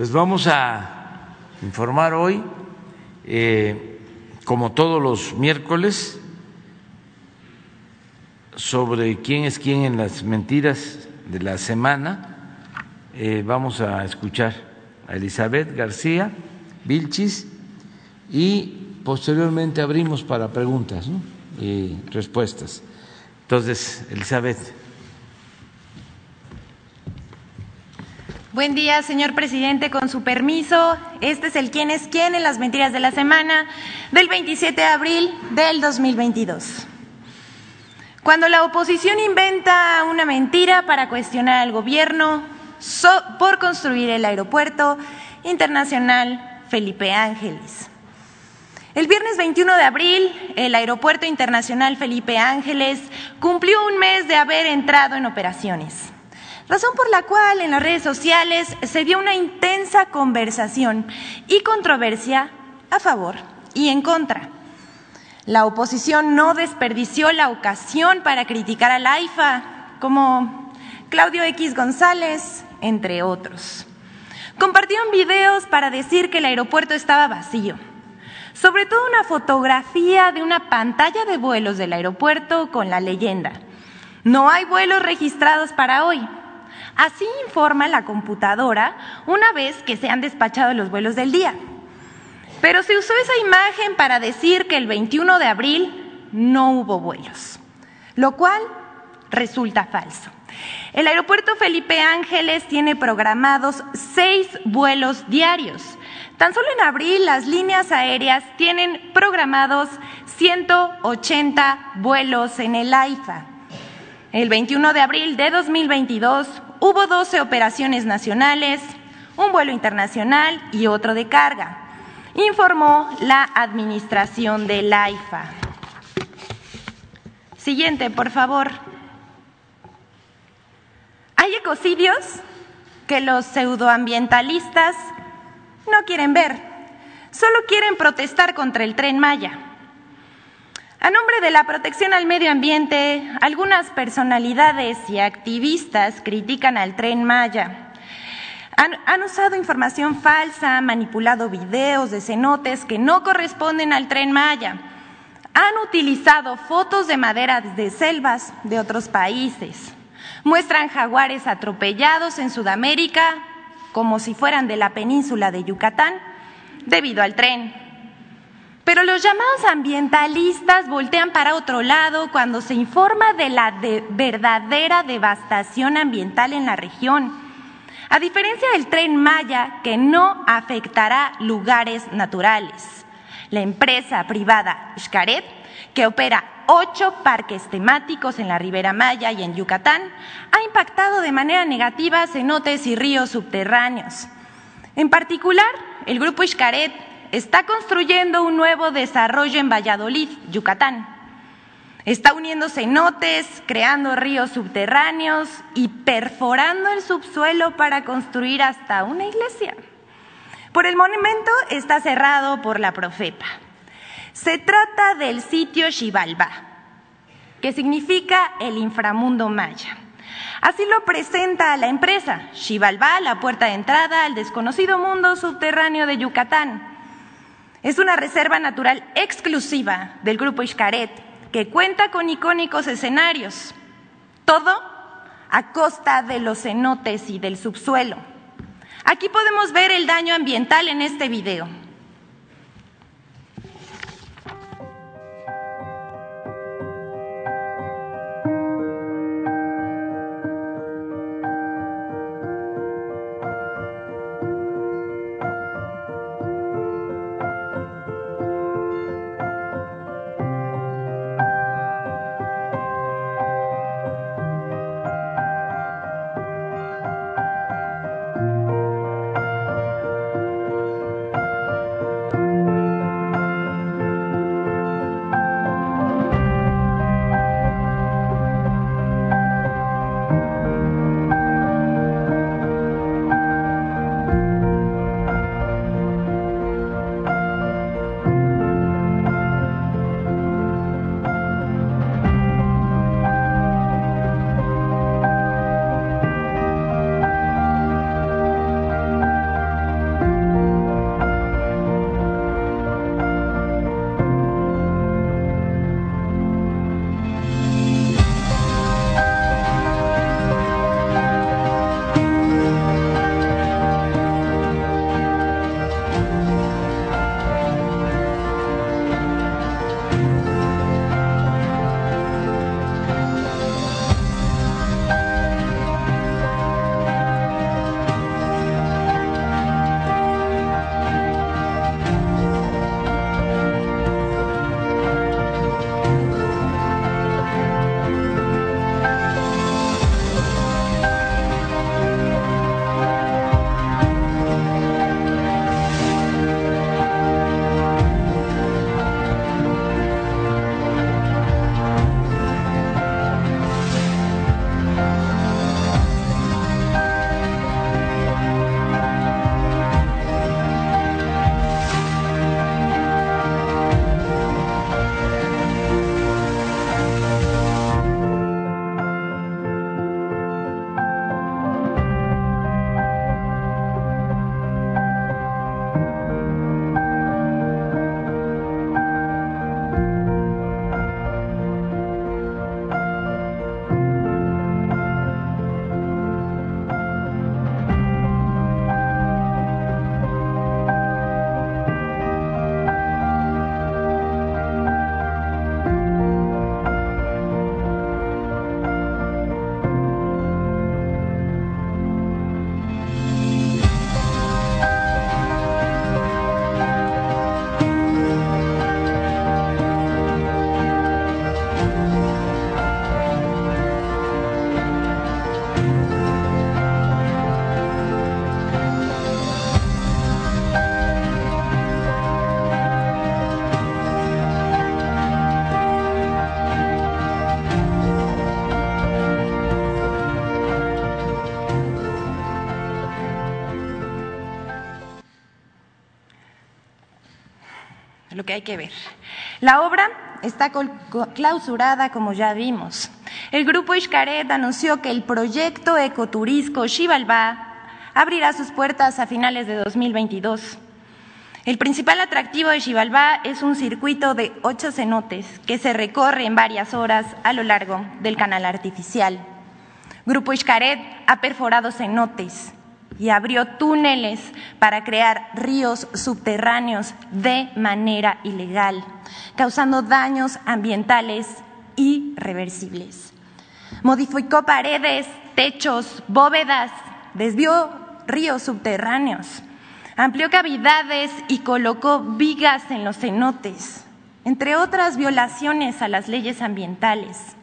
Pues vamos a informar hoy, eh, como todos los miércoles, sobre quién es quién en las mentiras de la semana. Eh, vamos a escuchar a Elizabeth García Vilchis y posteriormente abrimos para preguntas y respuestas. Entonces, Elizabeth. Buen día, señor presidente. Con su permiso, este es el quién es quién en las mentiras de la semana del 27 de abril del 2022. Cuando la oposición inventa una mentira para cuestionar al gobierno por construir el aeropuerto internacional Felipe Ángeles. El viernes 21 de abril, el Aeropuerto Internacional Felipe Ángeles cumplió un mes de haber entrado en operaciones razón por la cual en las redes sociales se dio una intensa conversación y controversia a favor y en contra. La oposición no desperdició la ocasión para criticar al AIFA, como Claudio X González, entre otros. Compartieron videos para decir que el aeropuerto estaba vacío. Sobre todo una fotografía de una pantalla de vuelos del aeropuerto con la leyenda. No hay vuelos registrados para hoy. Así informa la computadora una vez que se han despachado los vuelos del día. Pero se usó esa imagen para decir que el 21 de abril no hubo vuelos, lo cual resulta falso. El aeropuerto Felipe Ángeles tiene programados seis vuelos diarios. Tan solo en abril las líneas aéreas tienen programados 180 vuelos en el AIFA. El 21 de abril de 2022 hubo 12 operaciones nacionales, un vuelo internacional y otro de carga, informó la administración del AIFA. Siguiente, por favor. Hay ecocidios que los pseudoambientalistas no quieren ver, solo quieren protestar contra el tren Maya. A nombre de la protección al medio ambiente, algunas personalidades y activistas critican al tren Maya. Han, usado información falsa, manipulado videos de cenotes que no corresponden al tren Maya. Han utilizado fotos de maderas de selvas de otros países. Muestran jaguares atropellados en Sudamérica como si fueran de la península de Yucatán debido al tren. Pero los llamados ambientalistas voltean para otro lado cuando se informa de la verdadera devastación ambiental en la región. A diferencia del tren Maya, que no afectará lugares naturales. La empresa privada Xcaret, que opera ocho parques temáticos en la Ribera Maya y en Yucatán, ha impactado de manera negativa cenotes y ríos subterráneos. En particular, el grupo Xcaret está construyendo un nuevo desarrollo en Valladolid, Yucatán. Está uniendo cenotes, creando ríos subterráneos y perforando el subsuelo para construir hasta una iglesia. Por el monumento está cerrado por la Profepa. Se trata del sitio Xibalbá, que significa el inframundo maya. Así lo presenta la empresa, Xibalbá, la puerta de entrada al desconocido mundo subterráneo de Yucatán. Es una reserva natural exclusiva del Grupo Xcaret que cuenta con icónicos escenarios, todo a costa de los cenotes y del subsuelo. Aquí podemos ver el daño ambiental en este video. Hay que ver. La obra está clausurada, como ya vimos. El grupo Xcaret anunció que el proyecto ecoturisco Xibalbá abrirá sus puertas a finales de 2022. El principal atractivo de Xibalbá es un circuito de ocho cenotes que se recorre en varias horas a lo largo del canal artificial. Grupo Xcaret ha perforado cenotes y abrió túneles para crear ríos subterráneos de manera ilegal, causando daños ambientales irreversibles. Modificó paredes, techos, bóvedas, desvió ríos subterráneos, amplió cavidades y colocó vigas en los cenotes, entre otras violaciones a las leyes ambientales.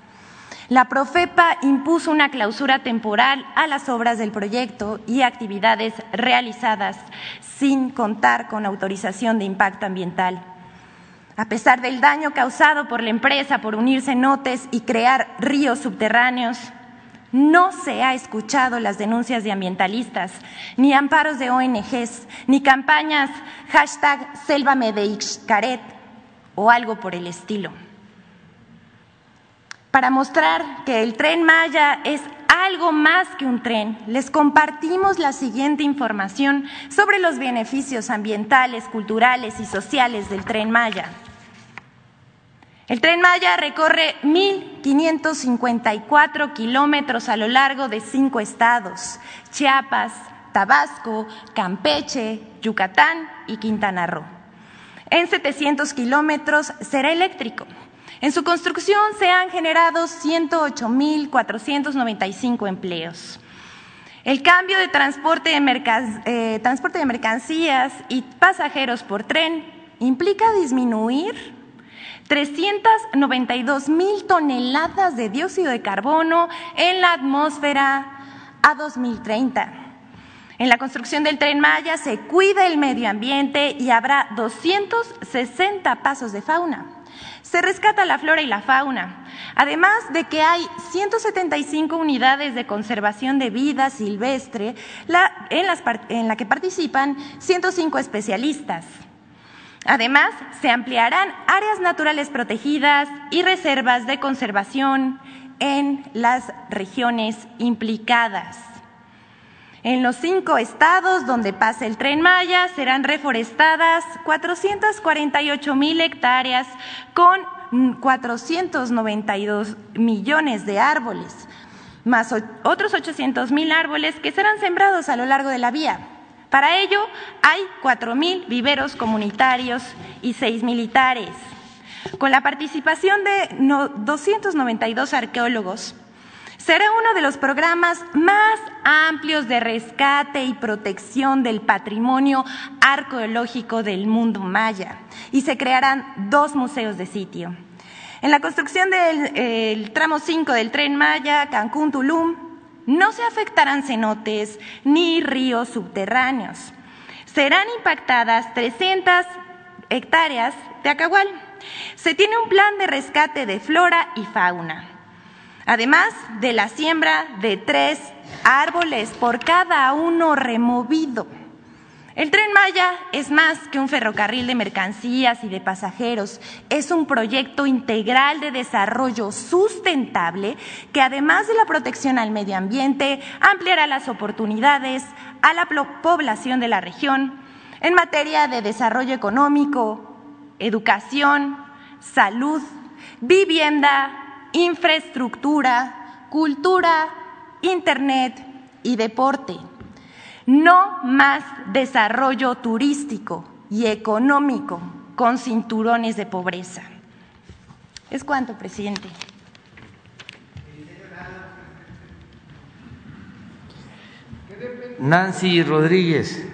La Profepa impuso una clausura temporal a las obras del proyecto y actividades realizadas sin contar con autorización de impacto ambiental. A pesar del daño causado por la empresa por unir cenotes y crear ríos subterráneos, no se ha escuchado las denuncias de ambientalistas, ni amparos de ONGs, ni campañas hashtag Selva Caret o algo por el estilo para mostrar que el tren Maya es algo más que un tren, les compartimos la siguiente información sobre los beneficios ambientales, culturales y sociales del tren Maya. El tren Maya recorre 1.554 kilómetros a lo largo de cinco estados, Chiapas, Tabasco, Campeche, Yucatán y Quintana Roo. En 700 kilómetros será eléctrico. En su construcción se han generado 108.495 empleos. El cambio de transporte de, eh, transporte de mercancías y pasajeros por tren implica disminuir 392 mil toneladas de dióxido de carbono en la atmósfera a 2030. En la construcción del tren Maya se cuida el medio ambiente y habrá 260 pasos de fauna se rescata la flora y la fauna, además de que hay 175 unidades de conservación de vida silvestre en, la que participan 105 especialistas. Además, se ampliarán áreas naturales protegidas y reservas de conservación en las regiones implicadas. En los cinco estados donde pasa el tren Maya serán reforestadas 448 mil hectáreas con 492 millones de árboles, más otros 800 mil árboles que serán sembrados a lo largo de la vía. Para ello hay 4 mil viveros comunitarios y 6 militares. Con la participación de 292 arqueólogos, será uno de los programas más amplios de rescate y protección del patrimonio arqueológico del mundo maya y se crearán dos museos de sitio. En la construcción del tramo 5 del tren Maya, Cancún-Tulum, no se afectarán cenotes ni ríos subterráneos. Serán impactadas 300 hectáreas de acahual. Se tiene un plan de rescate de flora y fauna además de la siembra de tres árboles por cada uno removido. El tren Maya es más que un ferrocarril de mercancías y de pasajeros, es un proyecto integral de desarrollo sustentable que además de la protección al medio ambiente, ampliará las oportunidades a la población de la región en materia de desarrollo económico, educación, salud, vivienda, infraestructura, cultura, Internet y deporte. No más desarrollo turístico y económico con cinturones de pobreza. ¿Es cuánto, presidente? Nancy Rodríguez.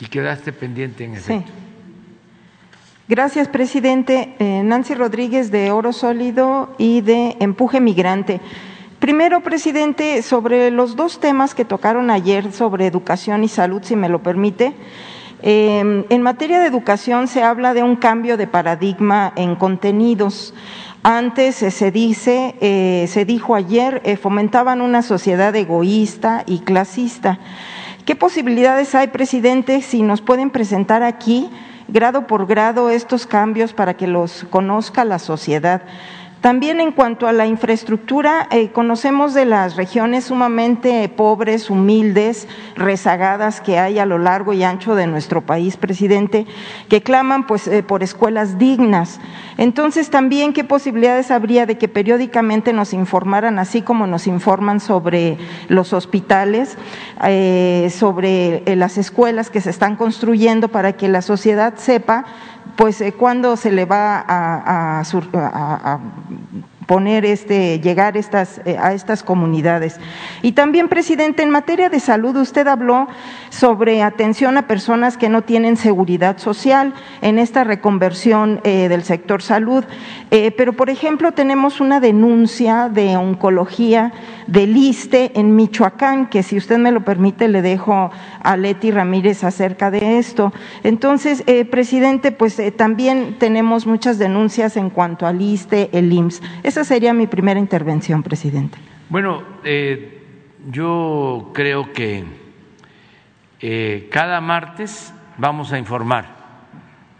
Y quedaste pendiente en efecto. Sí. Gracias, presidente. Eh, Nancy Rodríguez de Oro Sólido y de Empuje Migrante. Primero, presidente, sobre los dos temas que tocaron ayer sobre educación y salud, si me lo permite. Eh, en materia de educación se habla de un cambio de paradigma en contenidos. Antes se dice, eh, se dijo ayer, eh, fomentaban una sociedad egoísta y clasista. ¿Qué posibilidades hay, presidente, si nos pueden presentar aquí, grado por grado, estos cambios para que los conozca la sociedad? También en cuanto a la infraestructura, eh, conocemos de las regiones sumamente pobres, humildes, rezagadas que hay a lo largo y ancho de nuestro país, presidente, que claman pues eh, por escuelas dignas. Entonces, también qué posibilidades habría de que periódicamente nos informaran, así como nos informan sobre los hospitales, eh, sobre las escuelas que se están construyendo para que la sociedad sepa pues eh, cuándo se le va a, a, poner este, llegar estas, eh, a estas comunidades. Y también, presidente, en materia de salud, usted habló sobre atención a personas que no tienen seguridad social en esta reconversión eh, del sector salud. Eh, pero, por ejemplo, tenemos una denuncia de oncología del ISTE en Michoacán, que si usted me lo permite, le dejo a Leti Ramírez acerca de esto. Entonces, presidente, pues también tenemos muchas denuncias en cuanto al ISTE, el IMSS. Esa sería mi primera intervención, presidente. Bueno, eh, yo creo que eh, cada martes vamos a informar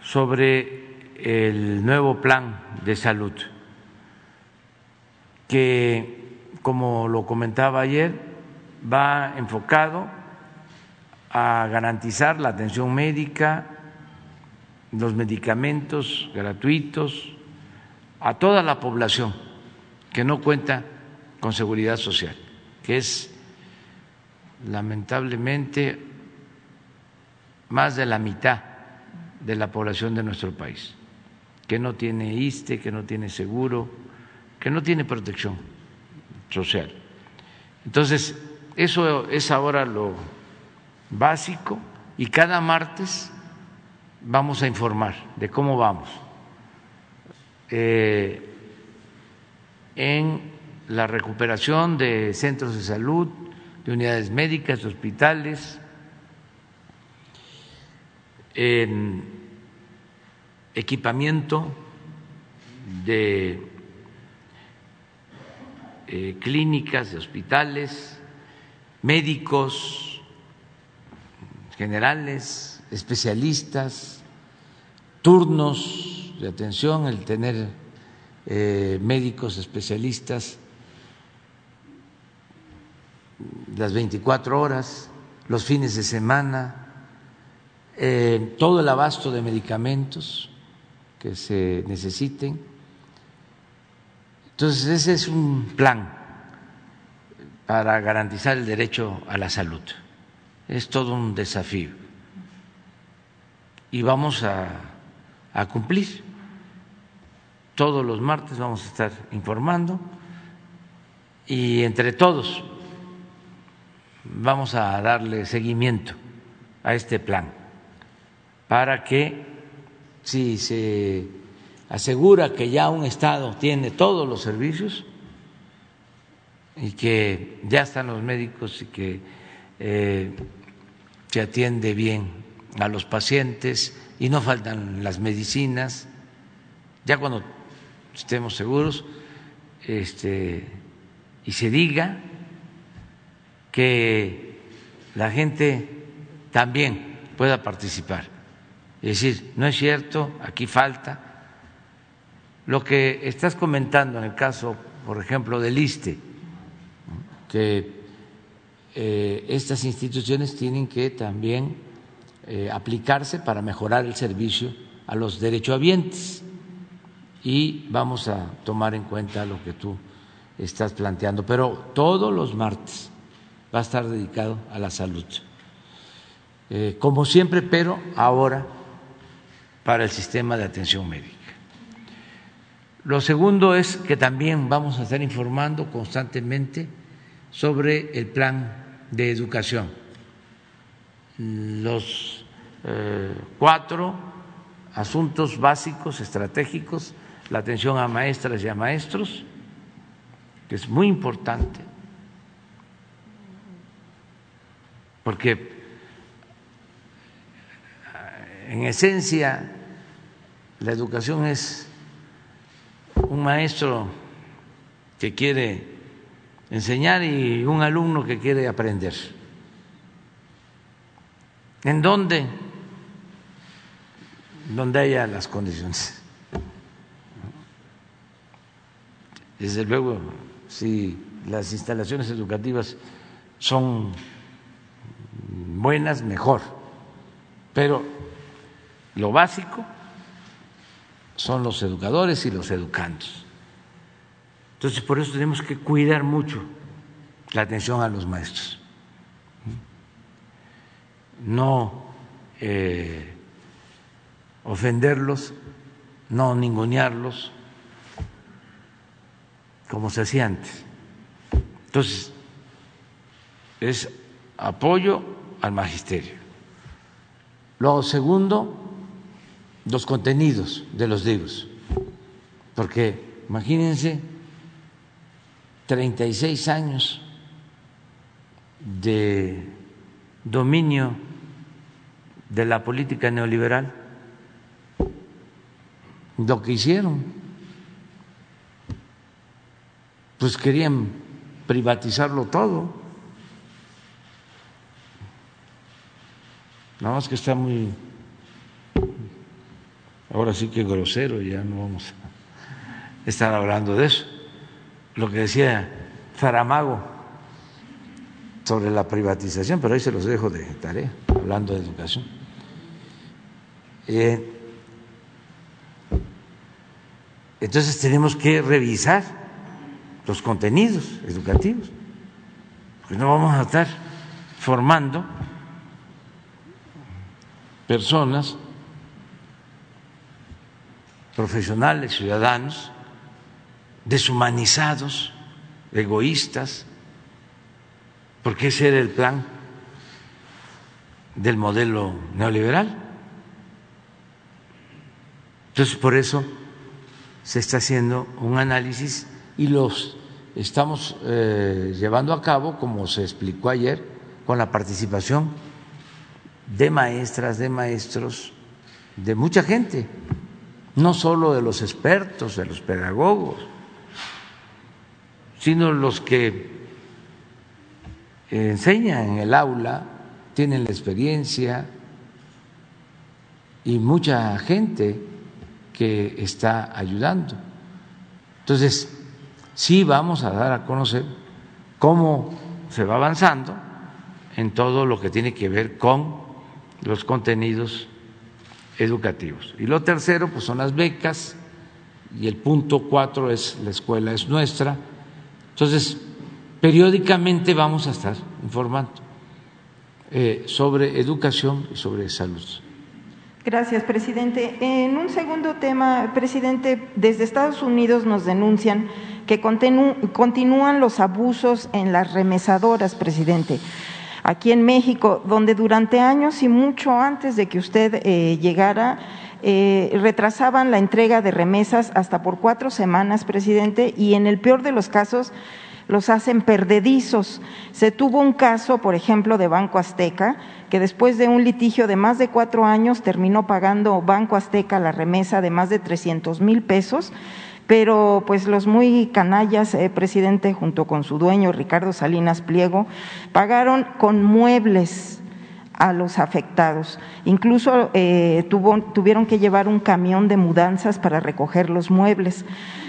sobre el nuevo plan de salud, que, como lo comentaba ayer, va enfocado a garantizar la atención médica, los medicamentos gratuitos a toda la población que no cuenta con seguridad social, que es lamentablemente más de la mitad de la población de nuestro país, que no tiene ISTE, que no tiene seguro, que no tiene protección social. Entonces, eso es ahora lo básico y cada martes vamos a informar de cómo vamos. Eh, en la recuperación de centros de salud, de unidades médicas, de hospitales, en equipamiento de eh, clínicas, de hospitales, médicos generales, especialistas, turnos de atención, el tener eh, médicos especialistas las 24 horas, los fines de semana, eh, todo el abasto de medicamentos que se necesiten. Entonces, ese es un plan para garantizar el derecho a la salud. Es todo un desafío. Y vamos a, a cumplir. Todos los martes vamos a estar informando y entre todos vamos a darle seguimiento a este plan para que si se asegura que ya un Estado tiene todos los servicios y que ya están los médicos y que eh, se atiende bien a los pacientes y no faltan las medicinas, ya cuando estemos seguros, este, y se diga que la gente también pueda participar. Es decir, no es cierto, aquí falta. Lo que estás comentando en el caso, por ejemplo, del ISTE, que eh, estas instituciones tienen que también eh, aplicarse para mejorar el servicio a los derechohabientes y vamos a tomar en cuenta lo que tú estás planteando. Pero todos los martes va a estar dedicado a la salud. Eh, como siempre, pero ahora para el sistema de atención médica. Lo segundo es que también vamos a estar informando constantemente sobre el plan de educación. Los eh, cuatro asuntos básicos, estratégicos la atención a maestras y a maestros, que es muy importante, porque en esencia la educación es un maestro que quiere enseñar y un alumno que quiere aprender. ¿En dónde? Donde haya las condiciones. Desde luego, si las instalaciones educativas son buenas, mejor. Pero lo básico son los educadores y los educandos. Entonces, por eso tenemos que cuidar mucho la atención a los maestros. No eh, ofenderlos, no ningunearlos, como se hacía antes. Entonces, es apoyo al magisterio. Lo segundo, los contenidos de los libros, porque imagínense 36 años de dominio de la política neoliberal, lo que hicieron, pues querían privatizarlo todo. Nada más que está muy, ahora sí que grosero, ya no vamos a estar hablando de eso. Lo que decía Zaramago sobre la privatización, pero ahí se los dejo de tarea, hablando de educación. Eh, entonces tenemos que revisar los contenidos educativos, porque no vamos a estar formando personas, profesionales, ciudadanos, deshumanizados, egoístas, porque ese era el plan del modelo neoliberal. Entonces, por eso se está haciendo un análisis y los estamos eh, llevando a cabo, como se explicó ayer, con la participación de maestras, de maestros, de mucha gente, no solo de los expertos, de los pedagogos, sino los que enseñan en el aula, tienen la experiencia y mucha gente que está ayudando. Entonces, sí vamos a dar a conocer cómo se va avanzando en todo lo que tiene que ver con los contenidos educativos. Y lo tercero, pues son las becas, y el punto cuatro es la escuela es nuestra. Entonces, periódicamente vamos a estar informando eh, sobre educación y sobre salud. Gracias, presidente. En un segundo tema, presidente, desde Estados Unidos nos denuncian que continúan los abusos en las remesadoras, presidente aquí en México, donde durante años y mucho antes de que usted eh, llegara, eh, retrasaban la entrega de remesas hasta por cuatro semanas, presidente, y en el peor de los casos los hacen perdedizos. Se tuvo un caso, por ejemplo, de Banco Azteca, que después de un litigio de más de cuatro años terminó pagando Banco Azteca la remesa de más de 300 mil pesos pero pues los muy canallas, eh, presidente, junto con su dueño Ricardo Salinas Pliego, pagaron con muebles a los afectados. Incluso eh, tuvieron que llevar un camión de mudanzas para recoger los muebles.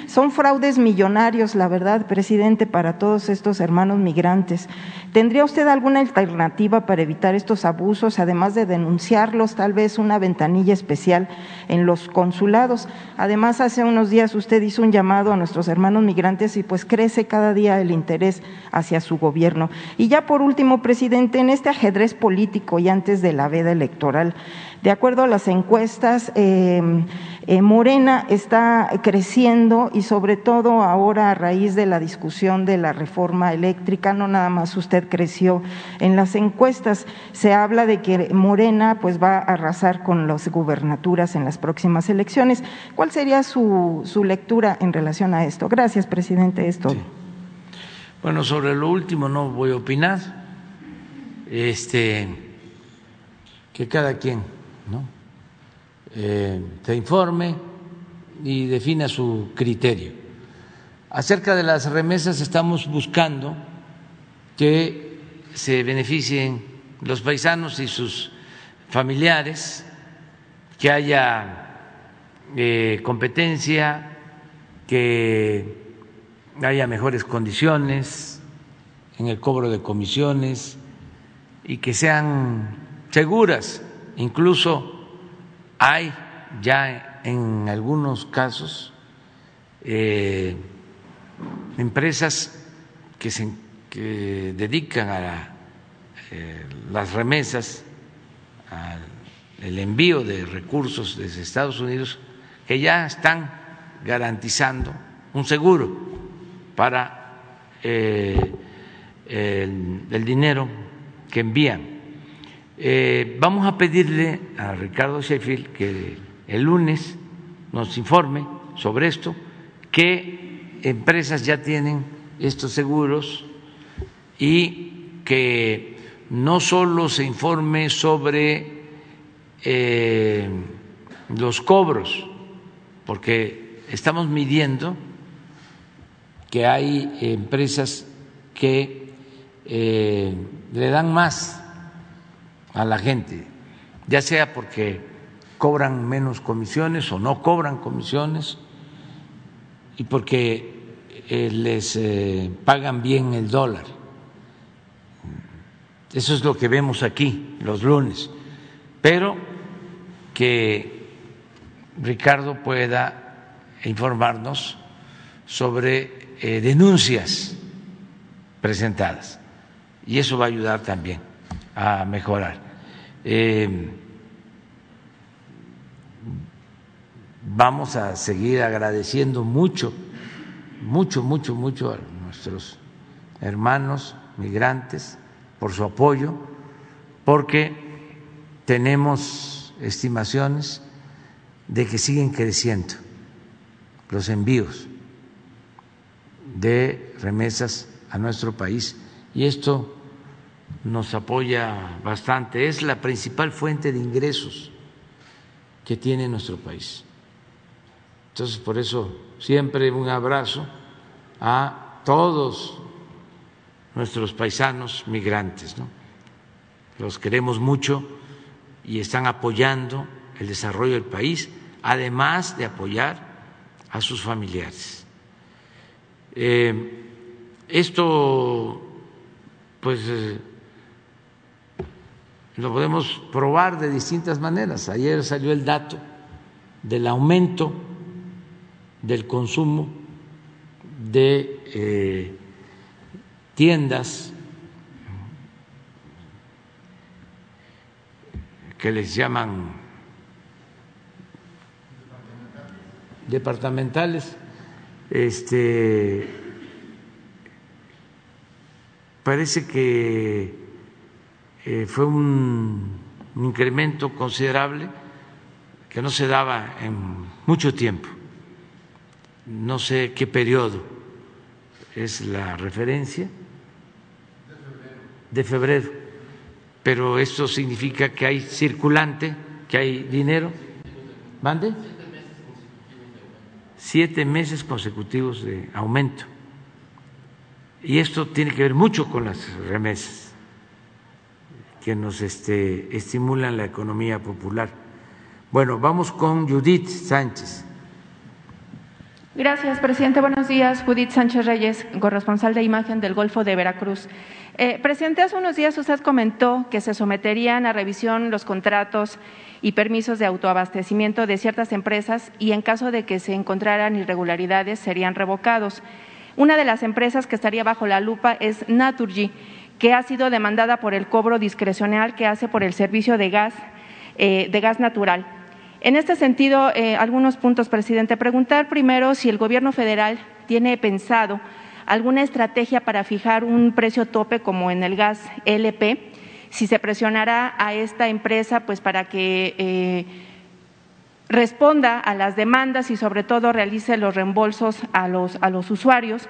Son fraudes millonarios, la verdad, presidente, para todos estos hermanos migrantes. ¿Tendría usted alguna alternativa para evitar estos abusos, además de denunciarlos, tal vez una ventanilla especial en los consulados? Además, hace unos días usted hizo un llamado a nuestros hermanos migrantes y pues crece cada día el interés hacia su gobierno. Y ya por último, presidente, en este ajedrez político y antes de la veda electoral, de acuerdo a las encuestas, eh, eh, Morena está creciendo y sobre todo ahora a raíz de la discusión de la reforma eléctrica, no nada más usted creció en las encuestas, se habla de que Morena pues va a arrasar con las gubernaturas en las próximas elecciones. ¿Cuál sería su, su lectura en relación a esto? Gracias, presidente. Esto. Bueno, sobre lo último no voy a opinar. Este, que cada quien ¿no? Eh, se informe y defina su criterio. Acerca de las remesas estamos buscando que se beneficien los paisanos y sus familiares, que haya eh, competencia, que haya mejores condiciones en el cobro de comisiones y que sean seguras. Incluso hay ya en algunos casos eh, empresas que se dedican a eh, las remesas, al envío de recursos desde Estados Unidos, que ya están garantizando un seguro para eh, el, dinero que envían. Eh, vamos a pedirle a Ricardo Sheffield que el lunes nos informe sobre esto, qué empresas ya tienen estos seguros y que no solo se informe sobre eh, los cobros, porque estamos midiendo que hay empresas que eh, le dan más a la gente, ya sea porque cobran menos comisiones o no cobran comisiones y porque eh, les eh, pagan bien el dólar. Eso es lo que vemos aquí los lunes. Pero que Ricardo pueda informarnos sobre eh, denuncias presentadas y eso va a ayudar también a mejorar. Eh, vamos a seguir agradeciendo mucho, mucho, mucho, mucho a nuestros hermanos migrantes por su apoyo, porque tenemos estimaciones de que siguen creciendo los envíos de remesas a nuestro país. Y esto nos apoya bastante. Es la principal fuente de ingresos que tiene nuestro país. Entonces, por eso siempre un abrazo a todos nuestros paisanos migrantes. Los queremos mucho y están apoyando el desarrollo del país, además de apoyar a sus familiares. Eh, esto, pues, eh, lo podemos probar de distintas maneras. Ayer salió el dato del aumento del consumo de eh, tiendas que les llaman departamentales este, parece que eh, fue un, incremento considerable que no se daba en mucho tiempo. No sé qué periodo es la referencia. De febrero. Pero esto significa que hay circulante, que hay dinero. ¿Mande? siete meses consecutivos de aumento. Y esto tiene que ver mucho con las remesas que nos este, estimulan la economía popular. Bueno, vamos con Judith Sánchez. Gracias, presidente. Buenos días. Judith Sánchez Reyes, corresponsal de imagen del Golfo de Veracruz. Eh, presidente, hace unos días usted comentó que se someterían a revisión los contratos y permisos de autoabastecimiento de ciertas empresas y en caso de que se encontraran irregularidades serían revocados. Una de las empresas que estaría bajo la lupa es Naturgy, que ha sido demandada por el cobro discrecional que hace por el servicio de gas, eh, de gas natural. En este sentido, eh, algunos puntos, presidente. Preguntar primero si el Gobierno federal tiene pensado alguna estrategia para fijar un precio tope como en el gas LP si se presionará a esta empresa pues para que eh, responda a las demandas y sobre todo realice los reembolsos a los, a los usuarios.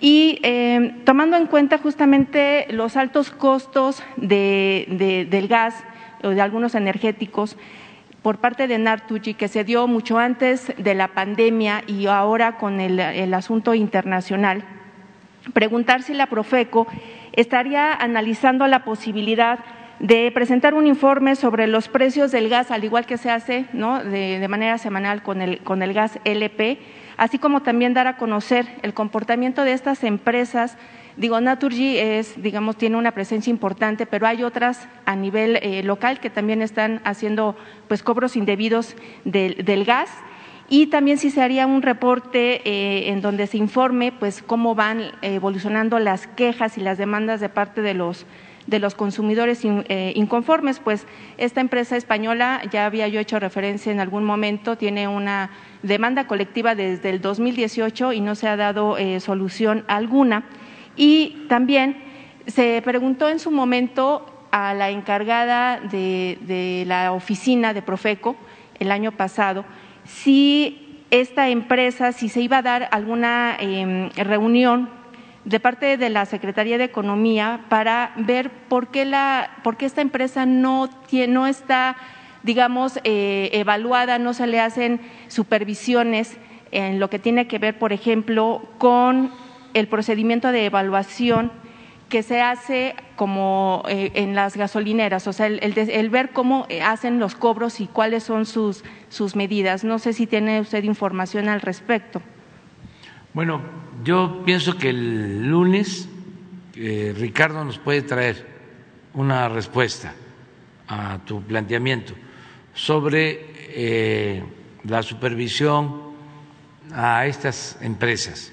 Y eh, tomando en cuenta justamente los altos costos de, del gas o de algunos energéticos, por parte de Nartuchi que se dio mucho antes de la pandemia y ahora con el, asunto internacional, preguntar si la Profeco estaría analizando la posibilidad de presentar un informe sobre los precios del gas, al igual que se hace de, de, manera semanal con el, con el gas LP, así como también dar a conocer el comportamiento de estas empresas. Digo, Naturgy es, digamos, tiene una presencia importante, pero hay otras a nivel eh, local que también están haciendo pues cobros indebidos del, gas y también si se haría un reporte eh, en donde se informe pues cómo van evolucionando las quejas y las demandas de parte de los de los consumidores eh, inconformes, pues esta empresa española, ya había yo hecho referencia en algún momento, tiene una demanda colectiva desde el 2018 y no se ha dado eh, solución alguna. Y también se preguntó en su momento a la encargada de, de la oficina de Profeco el año pasado si esta empresa, si se iba a dar alguna eh, reunión de parte de la Secretaría de Economía para ver por qué, la, por qué esta empresa no, tiene, no está, digamos, eh, evaluada, no se le hacen supervisiones en lo que tiene que ver, por ejemplo, con el procedimiento de evaluación que se hace como eh, en las gasolineras, o sea, el, el, el, ver cómo hacen los cobros y cuáles son sus, sus medidas. No sé si tiene usted información al respecto. Bueno, yo pienso que el lunes eh, Ricardo nos puede traer una respuesta a tu planteamiento sobre eh, la supervisión a estas empresas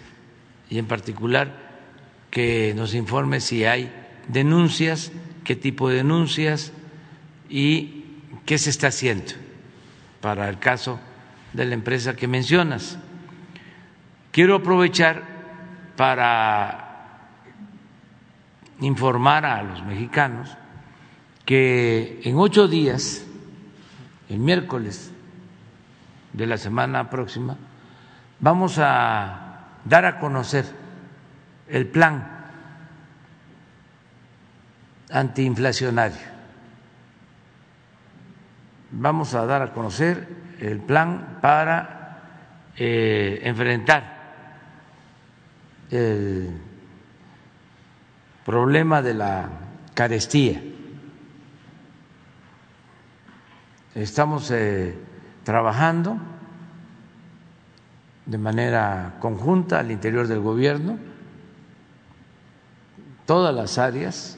y en particular que nos informe si hay denuncias, qué tipo de denuncias y qué se está haciendo para el caso de la empresa que mencionas. Quiero aprovechar para informar a los mexicanos que en ocho días, el miércoles de la semana próxima, vamos a dar a conocer el plan antiinflacionario. Vamos a dar a conocer el plan para eh, enfrentar el problema de la carestía. Estamos eh, trabajando de manera conjunta al interior del gobierno, todas las áreas.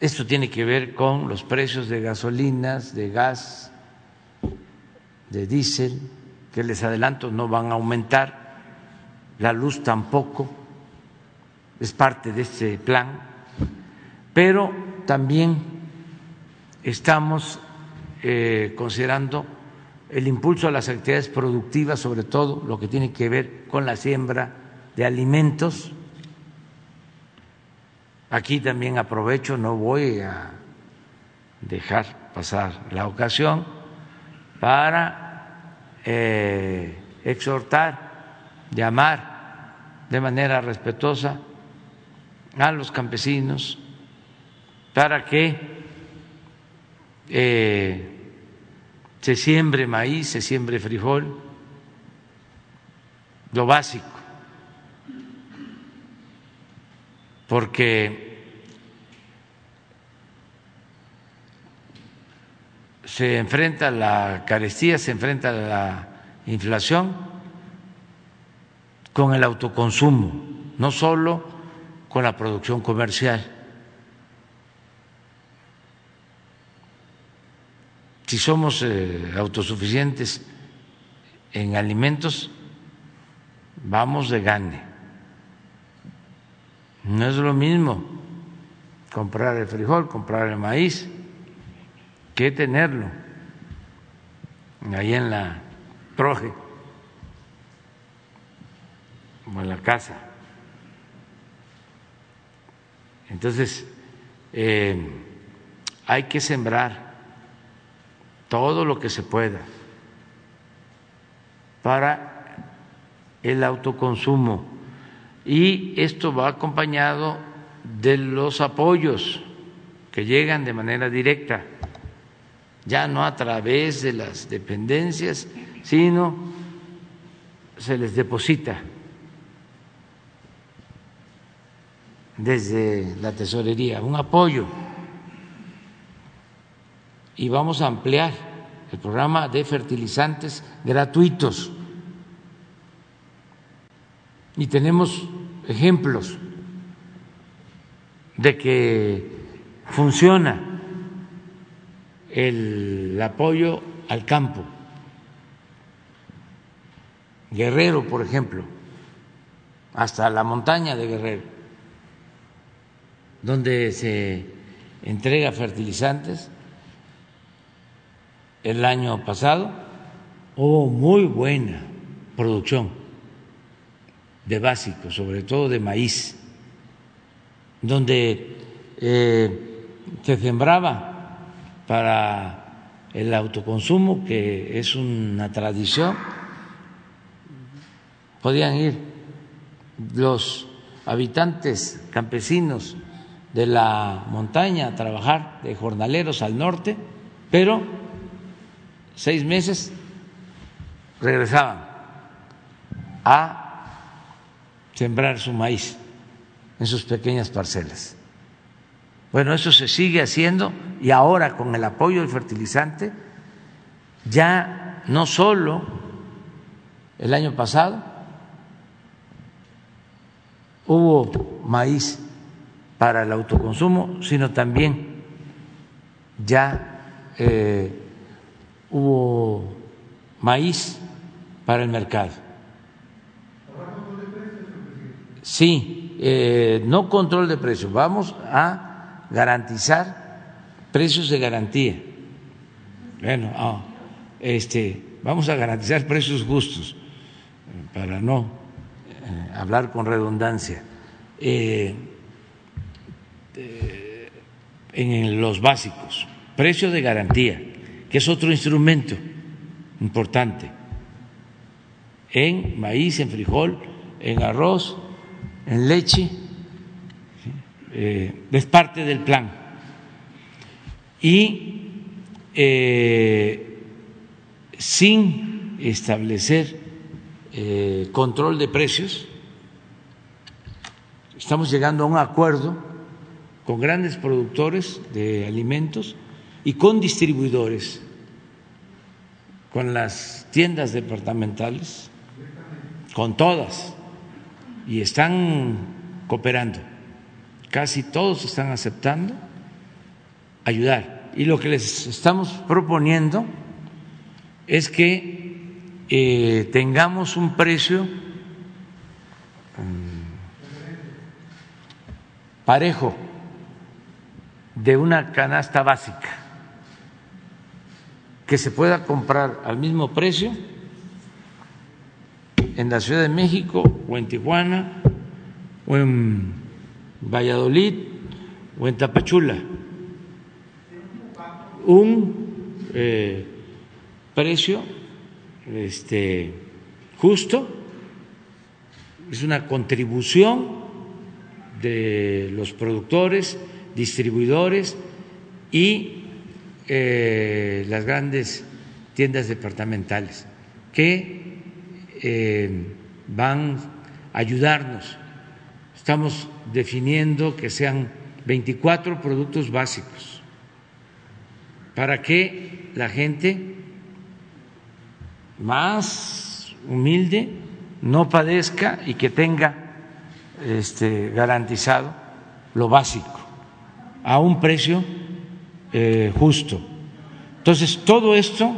Esto tiene que ver con los precios de gasolinas, de gas, de diésel, que les adelanto no van a aumentar la luz tampoco es parte de este plan, pero también estamos eh, considerando el impulso a las actividades productivas, sobre todo lo que tiene que ver con la siembra de alimentos. Aquí también aprovecho, no voy a dejar pasar la ocasión para eh, exhortar llamar de manera respetuosa a los campesinos para que eh, se siembre maíz, se siembre frijol, lo básico, porque se enfrenta la carestía, se enfrenta la inflación con el autoconsumo, no solo con la producción comercial. Si somos eh, autosuficientes en alimentos, vamos de gane. No es lo mismo comprar el frijol, comprar el maíz, que tenerlo ahí en la proje como en la casa. Entonces, eh, hay que sembrar todo lo que se pueda para el autoconsumo y esto va acompañado de los apoyos que llegan de manera directa ya no a través de las dependencias, sino se les deposita desde la tesorería un apoyo y vamos a ampliar el programa de fertilizantes gratuitos. Y tenemos ejemplos de que funciona el apoyo al campo. Guerrero, por ejemplo, hasta la montaña de Guerrero, donde se entrega fertilizantes el año pasado hubo muy buena producción de básicos, sobre todo de maíz, donde eh, se sembraba para el autoconsumo, que es una tradición, podían ir los habitantes campesinos de la montaña a trabajar de jornaleros al norte, pero seis meses regresaban a sembrar su maíz en sus pequeñas parcelas. Bueno, eso se sigue haciendo y ahora con el apoyo del fertilizante, ya no solo el año pasado hubo maíz para el autoconsumo, sino también ya eh, hubo maíz para el mercado. Sí, eh, no control de precios, vamos a garantizar precios de garantía. Bueno, ah, este, vamos a garantizar precios justos para no eh, hablar con redundancia. Eh, en los básicos, precio de garantía que es otro instrumento importante, en maíz, en frijol, en arroz, en leche, eh, es parte del plan. Y eh, sin establecer eh, control de precios, estamos llegando a un acuerdo con grandes productores de alimentos y con distribuidores, con las tiendas departamentales, con todas, y están cooperando. Casi todos están aceptando ayudar. Y lo que les estamos proponiendo es que eh, tengamos un precio mm, parejo de una canasta básica que se pueda comprar al mismo precio en la Ciudad de México o en Tijuana o en Valladolid o en Tapachula. Un eh, precio este, justo, es una contribución de los productores, distribuidores y eh, las grandes tiendas departamentales que eh, van a ayudarnos. Estamos definiendo que sean 24 productos básicos para que la gente más humilde no padezca y que tenga este, garantizado lo básico a un precio eh, justo. Entonces, todo esto,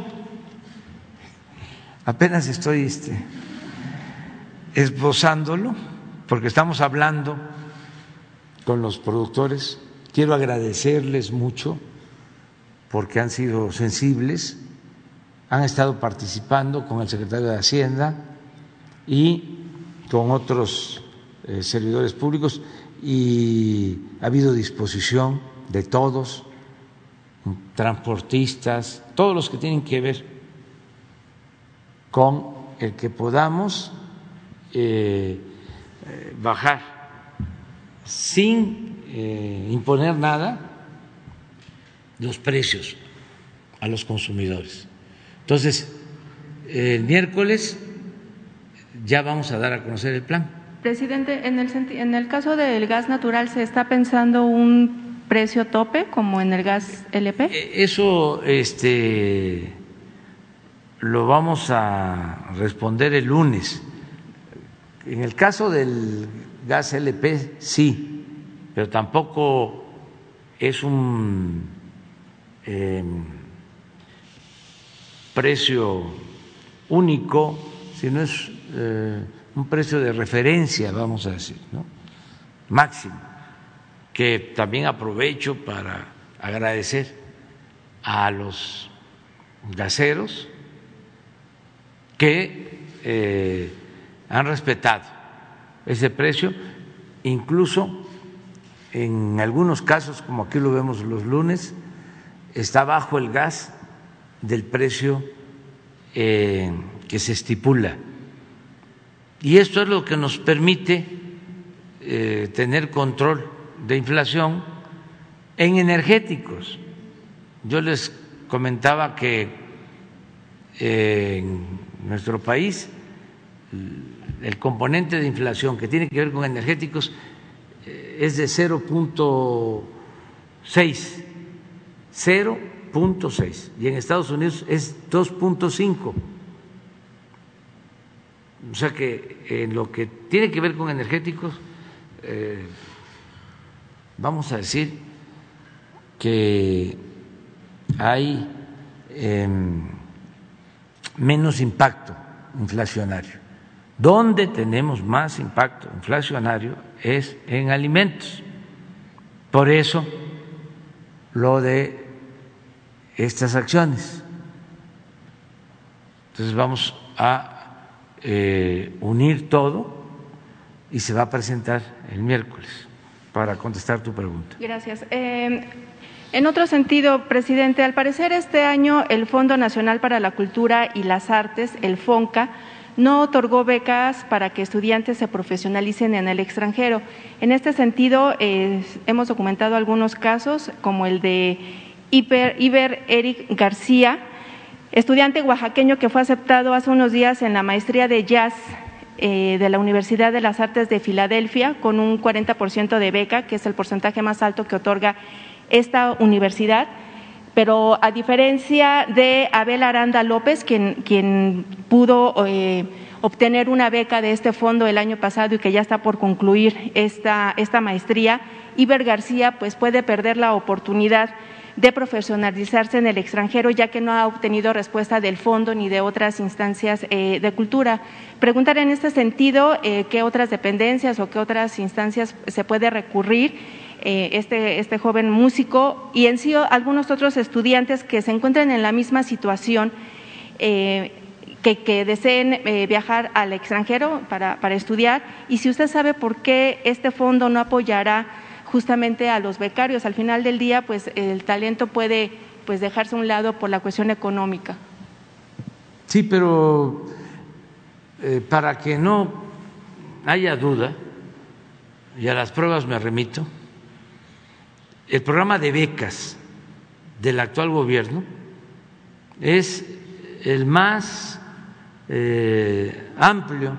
apenas estoy este, esbozándolo, porque estamos hablando con los productores. Quiero agradecerles mucho porque han sido sensibles, han estado participando con el secretario de Hacienda y con otros eh, servidores públicos y ha habido disposición de todos transportistas, todos los que tienen que ver con el que podamos eh, eh, bajar sin eh, imponer nada los precios a los consumidores. Entonces, el miércoles ya vamos a dar a conocer el plan. Presidente, en el, caso del gas natural, ¿se está pensando un precio tope como en el gas LP? E, eso este, lo vamos a responder el lunes. En el caso del gas LP, sí, pero tampoco es un em, precio único, sino es eh, un precio de referencia, vamos a decir, ¿no? máximo, que también aprovecho para agradecer a los gaseros que eh, han respetado ese precio, incluso en algunos casos, como aquí lo vemos los lunes, está bajo el gas del precio eh, que se estipula. Y esto es lo que nos permite eh, tener control de inflación en energéticos. Yo les comentaba que eh, en nuestro país el componente de inflación que tiene que ver con energéticos es de 0.6, 0.6 y en Estados Unidos es 2.5. O sea que en lo que tiene que ver con energéticos, eh, vamos a decir que hay em, menos impacto inflacionario. Donde tenemos más impacto inflacionario es en alimentos. Por eso lo de estas acciones. Entonces vamos a eh, unir todo y se va a presentar el miércoles para contestar tu pregunta. Gracias. Eh, en otro sentido, presidente, al parecer este año el Fondo Nacional para la Cultura y las Artes, el FONCA, no otorgó becas para que estudiantes se profesionalicen en el extranjero. En este sentido, hemos documentado algunos casos, como el de Iber, Eric García, estudiante oaxaqueño que fue aceptado hace unos días en la maestría de jazz eh, de la Universidad de las Artes de Filadelfia con un 40% de beca, que es el porcentaje más alto que otorga esta universidad. Pero a diferencia de Abel Aranda López, quien, pudo eh, obtener una beca de este fondo el año pasado y que ya está por concluir esta, esta maestría, Iber García pues puede perder la oportunidad de profesionalizarse en el extranjero, ya que no ha obtenido respuesta del fondo ni de otras instancias eh, de cultura. Preguntar en este sentido eh, qué otras dependencias o qué otras instancias se puede recurrir eh, este, este joven músico y en sí algunos otros estudiantes que se encuentran en la misma situación. Que, deseen viajar al extranjero para, estudiar y si usted sabe por qué este fondo no apoyará justamente a los becarios. Al final del día, pues el talento puede pues, dejarse a un lado por la cuestión económica. Sí, pero para que no haya duda, y a las pruebas me remito, el programa de becas del actual gobierno es el más eh, amplio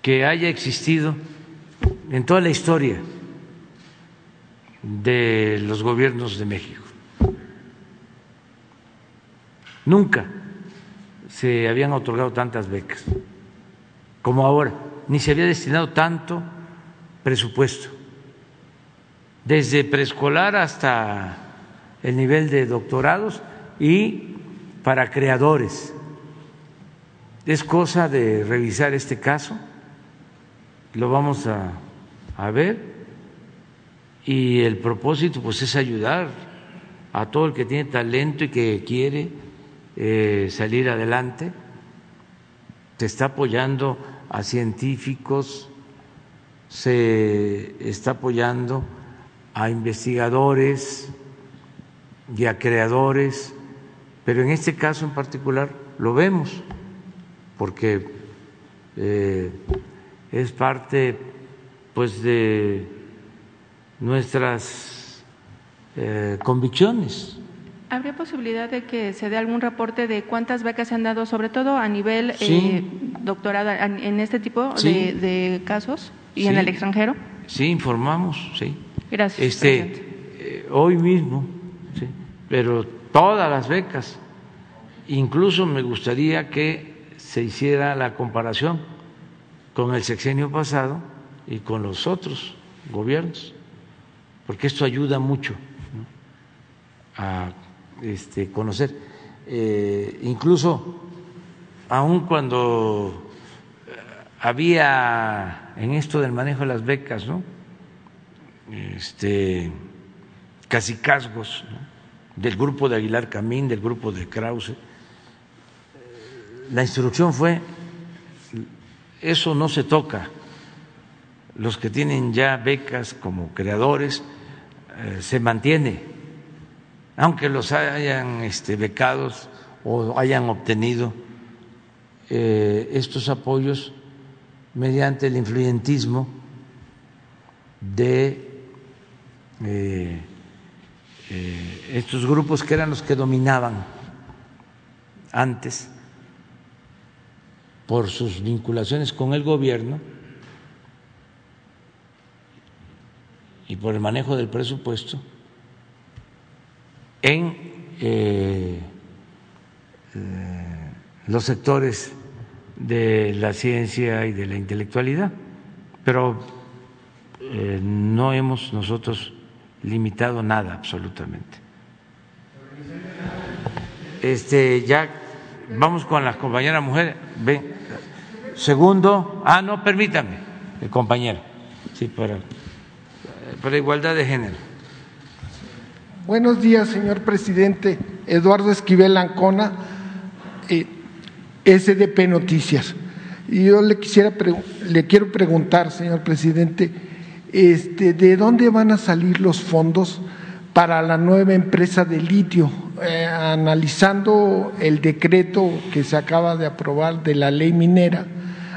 que haya existido en toda la historia de los gobiernos de México. Nunca se habían otorgado tantas becas como ahora, ni se había destinado tanto presupuesto desde preescolar hasta el nivel de doctorados y para creadores. Es cosa de revisar este caso, lo vamos a, ver y el propósito pues es ayudar a todo el que tiene talento y que quiere eh, salir adelante. Se está apoyando a científicos, se está apoyando a investigadores y a creadores, pero en este caso en particular lo vemos, porque eh, es parte pues de nuestras eh, convicciones ¿Habría posibilidad de que se dé algún reporte de cuántas becas se han dado, sobre todo a nivel Sí. eh, doctorado, en este tipo Sí. de, de casos y en Sí. el extranjero? Sí, informamos, sí. Gracias. Este, eh, hoy mismo, sí, pero todas las becas, incluso me gustaría que se hiciera la comparación con el sexenio pasado y con los otros gobiernos, porque esto ayuda mucho a este, conocer. Eh, incluso, aun cuando eh, había en esto del manejo de las becas, ¿no? este, ¿no? del grupo de Aguilar Camín, del grupo de Krause. La instrucción fue, eso no se toca. Los que tienen ya becas como creadores eh, se mantiene, aunque los hayan este, becados o hayan obtenido eh, estos apoyos mediante el influyentismo de eh, estos grupos que eran los que dominaban antes por sus vinculaciones con el gobierno y por el manejo del presupuesto en eh, eh, los sectores de la ciencia y de la intelectualidad, pero eh, no hemos nosotros limitado nada absolutamente. Este, ya vamos con la compañera mujer. Ven. Segundo, ah, no, permítame, compañera, sí, para, para igualdad de género. Buenos días, señor presidente. Eduardo Esquivel Ancona, eh, SDP Noticias. Y yo le quisiera le quiero preguntar, señor presidente, este, ¿de dónde van a salir los fondos para la nueva empresa de litio? Eh, analizando el decreto que se acaba de aprobar de la ley minera,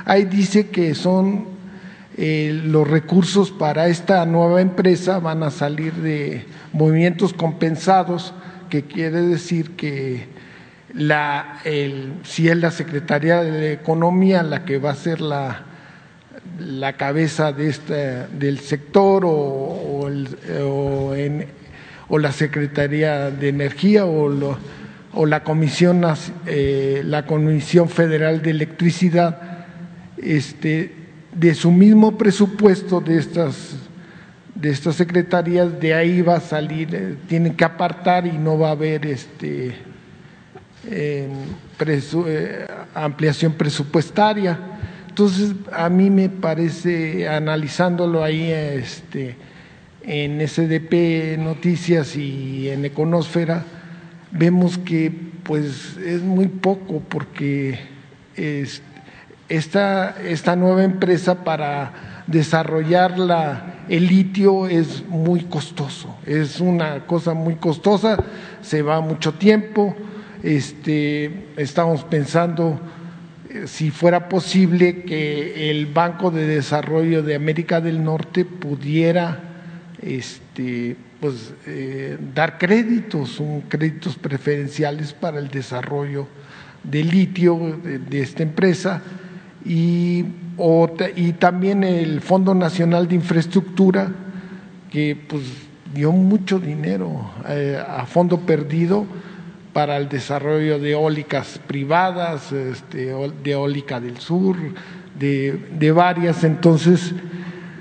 ahí dice que son eh, los recursos para esta nueva empresa van a salir de movimientos compensados, que quiere decir que la, si es la Secretaría de Economía la que va a ser la, la cabeza de esta, del sector o, o, la Secretaría de Energía o, la, Comisión, eh, la Comisión Federal de Electricidad este, de su mismo presupuesto de estas, de estas secretarías, de ahí va a salir, eh, tienen que apartar y no va a haber este, presu- eh, ampliación presupuestaria. Entonces, a mí me parece, analizándolo ahí este, en SDP Noticias y en Econósfera, vemos que pues es muy poco porque es- esta, esta nueva empresa para desarrollar la, el litio es muy costoso, es una cosa muy costosa, se va mucho tiempo, este, estamos pensando eh, si fuera posible que el Banco de Desarrollo de América del Norte pudiera este, pues, eh, dar créditos, un, créditos preferenciales para el desarrollo de litio de, de esta empresa y, o y también el Fondo Nacional de Infraestructura que pues dio mucho dinero eh, a fondo perdido para el desarrollo de eólicas privadas, este, de eólica del sur, de, de varias. Entonces,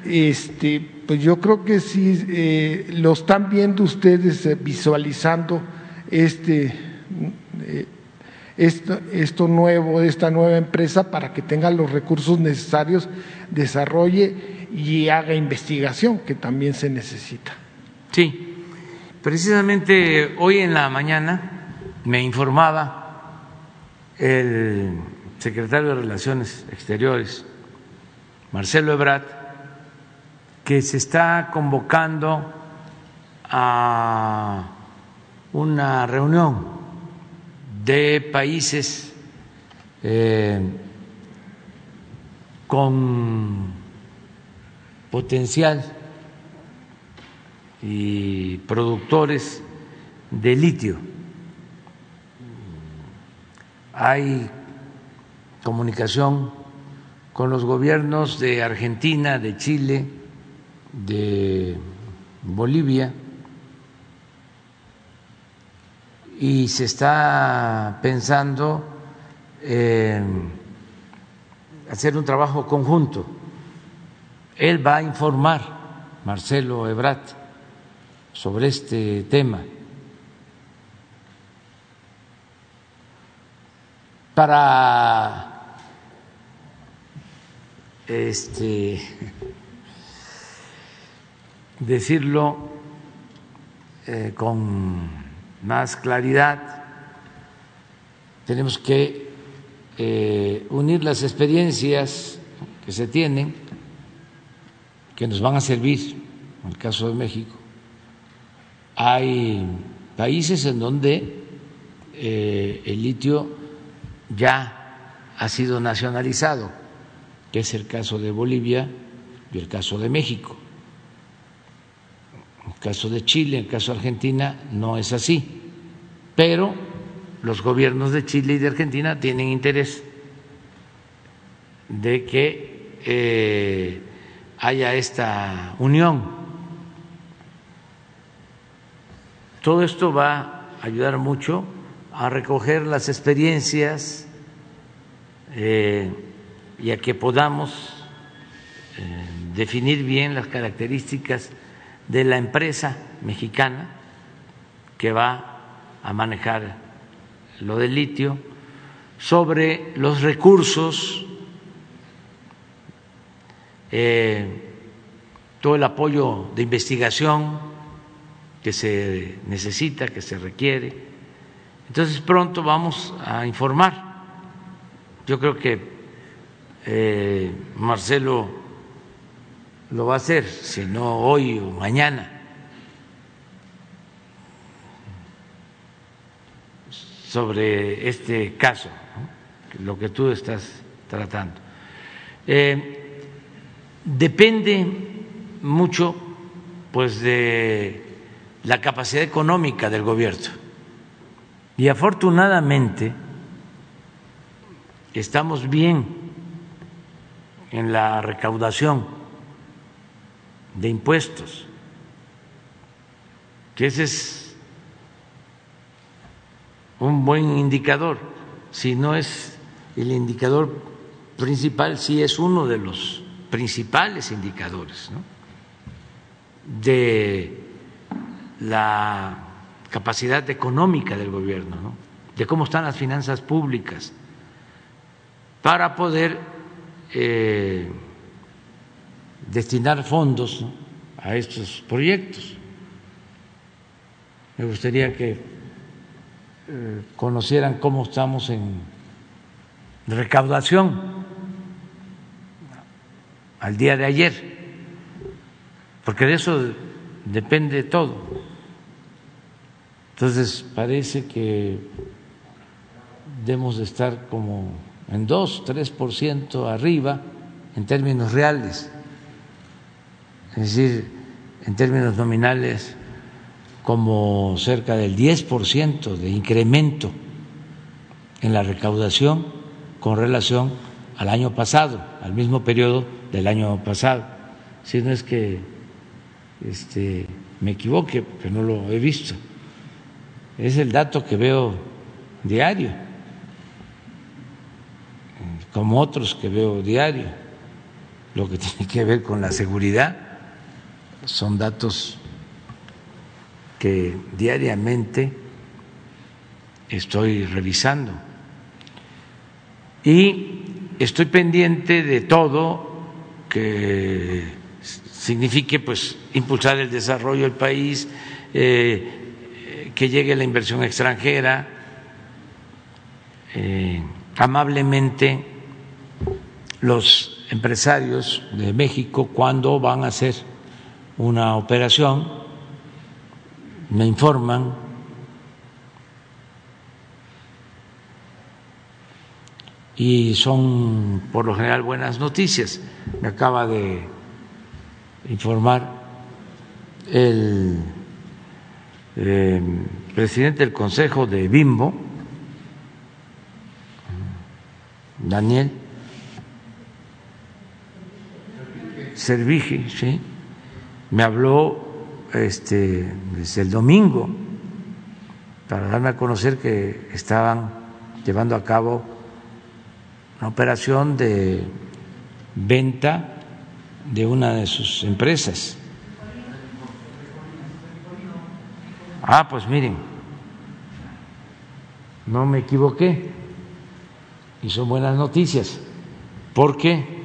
este, pues yo creo que sí eh, lo están viendo ustedes eh, visualizando este eh, esto, esto nuevo, esta nueva empresa para que tenga los recursos necesarios, desarrolle y haga investigación, que también se necesita. Sí, precisamente hoy en la mañana me informaba el secretario de Relaciones Exteriores, Marcelo Ebrard, que se está convocando a una reunión de países eh, con potencial y productores de litio. Hay comunicación con los gobiernos de Argentina, de Chile, de Bolivia y se está pensando en hacer un trabajo conjunto. Él va a informar, Marcelo Ebrat, sobre este tema. Para este, decirlo eh, con más claridad, tenemos que eh, unir las experiencias que se tienen, que nos van a servir, en el caso de México. Hay países en donde eh, el litio ya ha sido nacionalizado, que es el caso de Bolivia y el caso de México. Caso de Chile, en el caso de Argentina, no es así. Pero los gobiernos de Chile y de Argentina tienen interés de que eh, haya esta unión. Todo esto va a ayudar mucho a recoger las experiencias eh, y a que podamos eh, definir bien las características de la empresa mexicana que va a manejar lo del litio, sobre los recursos, eh, todo el apoyo de investigación que se necesita, que se requiere. Entonces pronto vamos a informar. Yo creo que eh, Marcelo lo va a hacer, si no hoy o mañana sobre este caso, lo que tú estás tratando. Eh, depende mucho pues de la capacidad económica del gobierno. Y afortunadamente estamos bien en la recaudación de impuestos, que ese es un buen indicador. Si no es el indicador principal, sí es uno de los principales indicadores de la capacidad económica del gobierno, de cómo están las finanzas públicas, para poder eh, destinar fondos a estos proyectos. Me gustaría que eh, conocieran cómo estamos en recaudación al día de ayer, porque de eso depende todo. Entonces parece que debemos de estar como en 2, 3% arriba en términos reales, es decir, en términos nominales como cerca del 10% de incremento en la recaudación con relación al año pasado, al mismo periodo del año pasado. Si no es que este, me equivoque, porque no lo he visto. Es el dato que veo diario, como otros que veo diario. Lo que tiene que ver con la seguridad son datos que diariamente estoy revisando. Y estoy pendiente de todo que signifique pues impulsar el desarrollo del país, eh, que llegue la inversión extranjera. Eh, amablemente los empresarios de México cuando van a hacer una operación me informan y son por lo general buenas noticias. Me acaba de informar el eh, presidente del Consejo de Bimbo Daniel. Servigi, sí. Me habló este, desde el domingo para darme a conocer que estaban llevando a cabo una operación de venta de una de sus empresas. Ah, pues miren, no me equivoqué y son buenas noticias, porque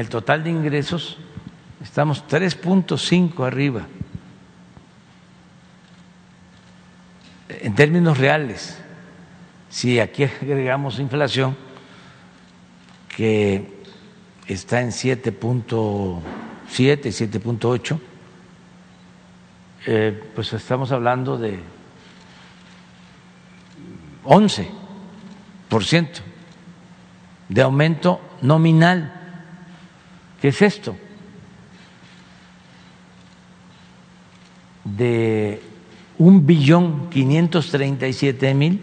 el total de ingresos estamos 3.5 arriba. En términos reales, si aquí agregamos inflación, que está en 7.7, 7.8, eh, pues estamos hablando de 11% de aumento nominal. ¿Qué es esto? De un billón quinientos treinta y siete mil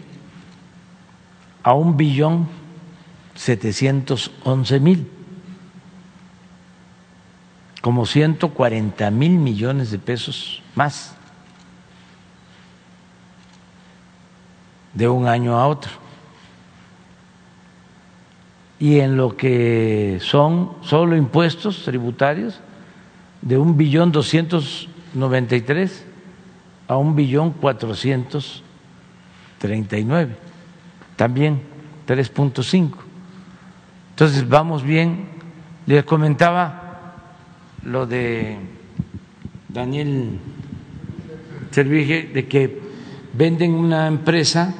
a un billón setecientos once mil, como ciento cuarenta mil millones de pesos más de un año a otro. Y en lo que son solo impuestos tributarios, de un billón doscientos noventa y tres a un billón cuatrocientos treinta y nueve, también 3.5. Entonces vamos bien. Les comentaba lo de Daniel Servige de que venden una empresa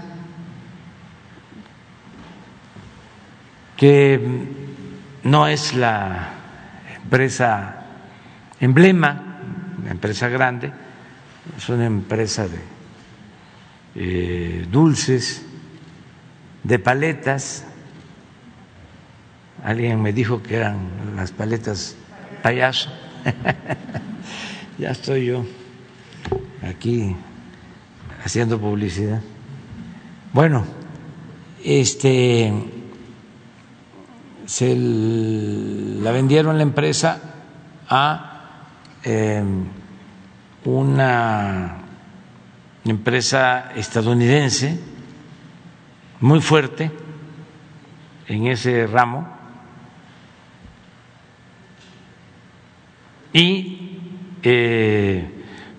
que no es la empresa emblema, la empresa grande, es una empresa de eh, dulces, de paletas. Alguien me dijo que eran las paletas payaso. ya estoy yo aquí haciendo publicidad. Bueno, este se la vendieron la empresa a eh, una empresa estadounidense muy fuerte en ese ramo y eh,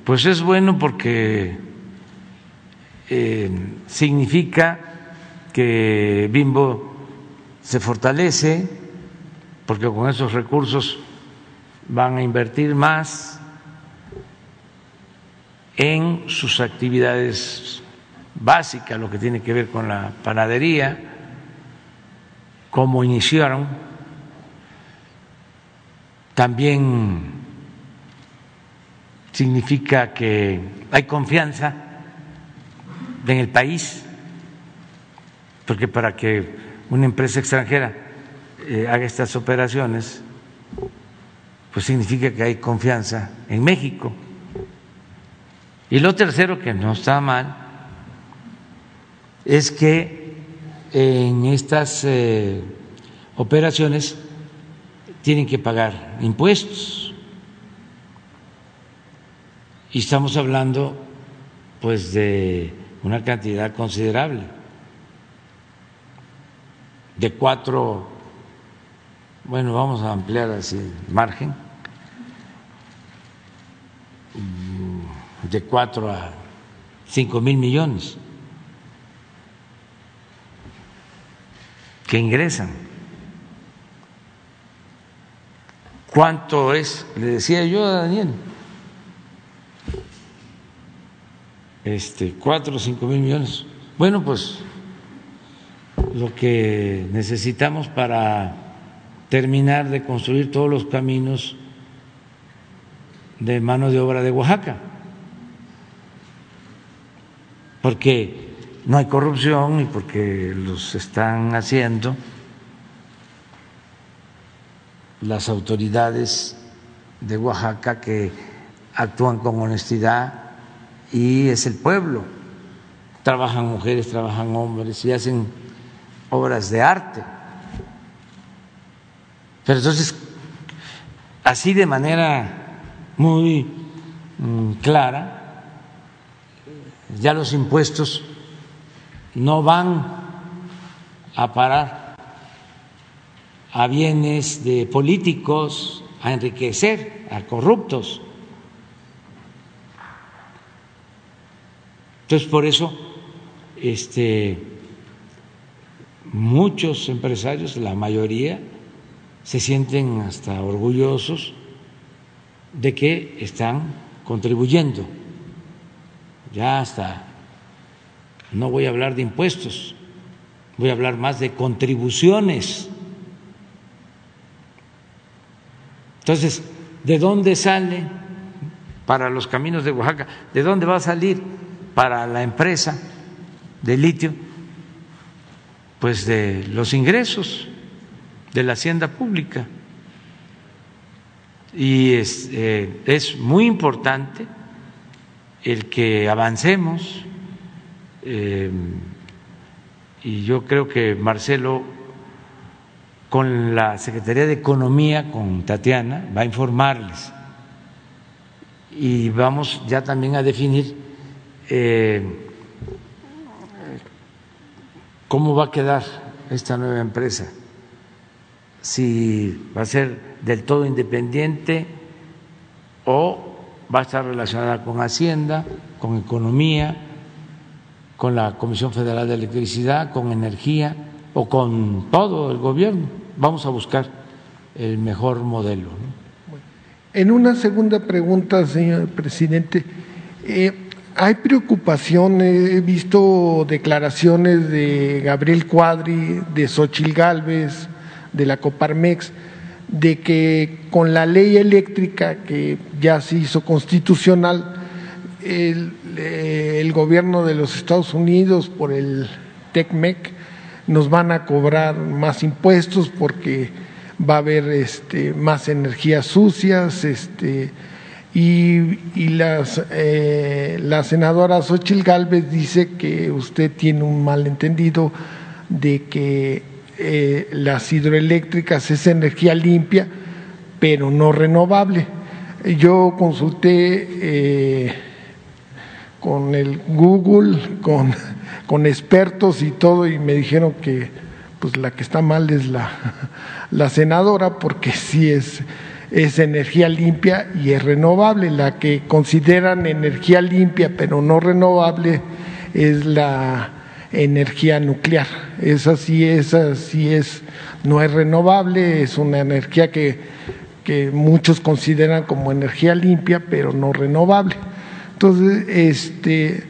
pues es bueno porque eh, significa que Bimbo se fortalece porque con esos recursos van a invertir más en sus actividades básicas, lo que tiene que ver con la panadería, cómo iniciaron, también significa que hay confianza en el país, porque para que una empresa extranjera eh, haga estas operaciones, pues significa que hay confianza en México. Y lo tercero, que no está mal, es que en estas eh, operaciones tienen que pagar impuestos. Y estamos hablando pues de una cantidad considerable, de cuatro, bueno, vamos a ampliar así el margen de cuatro a cinco mil millones que ingresan. ¿Cuánto es? Le decía yo a Daniel. Este, cuatro o cinco mil millones. Bueno, pues lo que necesitamos para terminar de construir todos los caminos de mano de obra de Oaxaca. Porque no hay corrupción y porque los están haciendo las autoridades de Oaxaca que actúan con honestidad y es el pueblo. Trabajan mujeres, trabajan hombres y hacen obras de arte. Pero entonces, así de manera muy mm, clara, ya los impuestos no van a parar a bienes de políticos, a enriquecer a corruptos. Entonces, por eso, este, muchos empresarios, la mayoría, se sienten hasta orgullosos de que están contribuyendo. Ya hasta, no voy a hablar de impuestos, voy a hablar más de contribuciones. Entonces, ¿de dónde sale para los caminos de Oaxaca? ¿De dónde va a salir para la empresa de litio? Pues de los ingresos de la hacienda pública. Y es, eh, es muy importante el que avancemos. Eh, y yo creo que Marcelo, con la Secretaría de Economía, con Tatiana, va a informarles. Y vamos ya también a definir eh, cómo va a quedar esta nueva empresa si va a ser del todo independiente o va a estar relacionada con Hacienda, con Economía, con la Comisión Federal de Electricidad, con Energía o con todo el gobierno. Vamos a buscar el mejor modelo. En una segunda pregunta, señor presidente, eh, hay preocupación, he visto declaraciones de Gabriel Cuadri, de Xochil Gálvez, de la Coparmex de que con la ley eléctrica que ya se hizo constitucional, el, eh, gobierno de los Estados Unidos por el TECMEC nos van a cobrar más impuestos porque va a haber este, más energías sucias este, y, las, eh, la senadora Xochil Gálvez dice que usted tiene un malentendido de que eh, las hidroeléctricas es energía limpia, pero no renovable. Yo consulté eh, con el Google, con, con, expertos y todo, y me dijeron que pues la que está mal es la, la senadora, porque sí es, es energía limpia y es renovable. La que consideran energía limpia pero no renovable es la energía nuclear. Esa sí, esa sí es, no es renovable, es una energía que, que muchos consideran como energía limpia, pero no renovable. Entonces, este,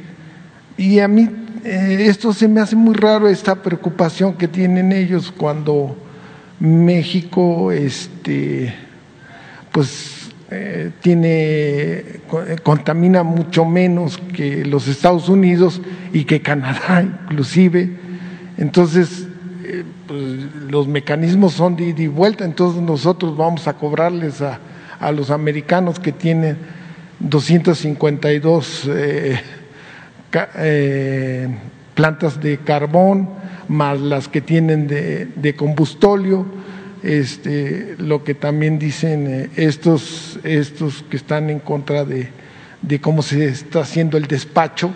y a mí eh, esto se me hace muy raro, esta preocupación que tienen ellos cuando México, este, pues eh, tiene, eh, contamina mucho menos que los Estados Unidos y que Canadá inclusive. Entonces, eh, pues, los mecanismos son de ida y vuelta, entonces nosotros vamos a cobrarles a, a los americanos que tienen 252 plantas de carbón, más las que tienen de, de combustóleo este, lo que también dicen eh, estos, estos que están en contra de, de cómo se está haciendo el despacho,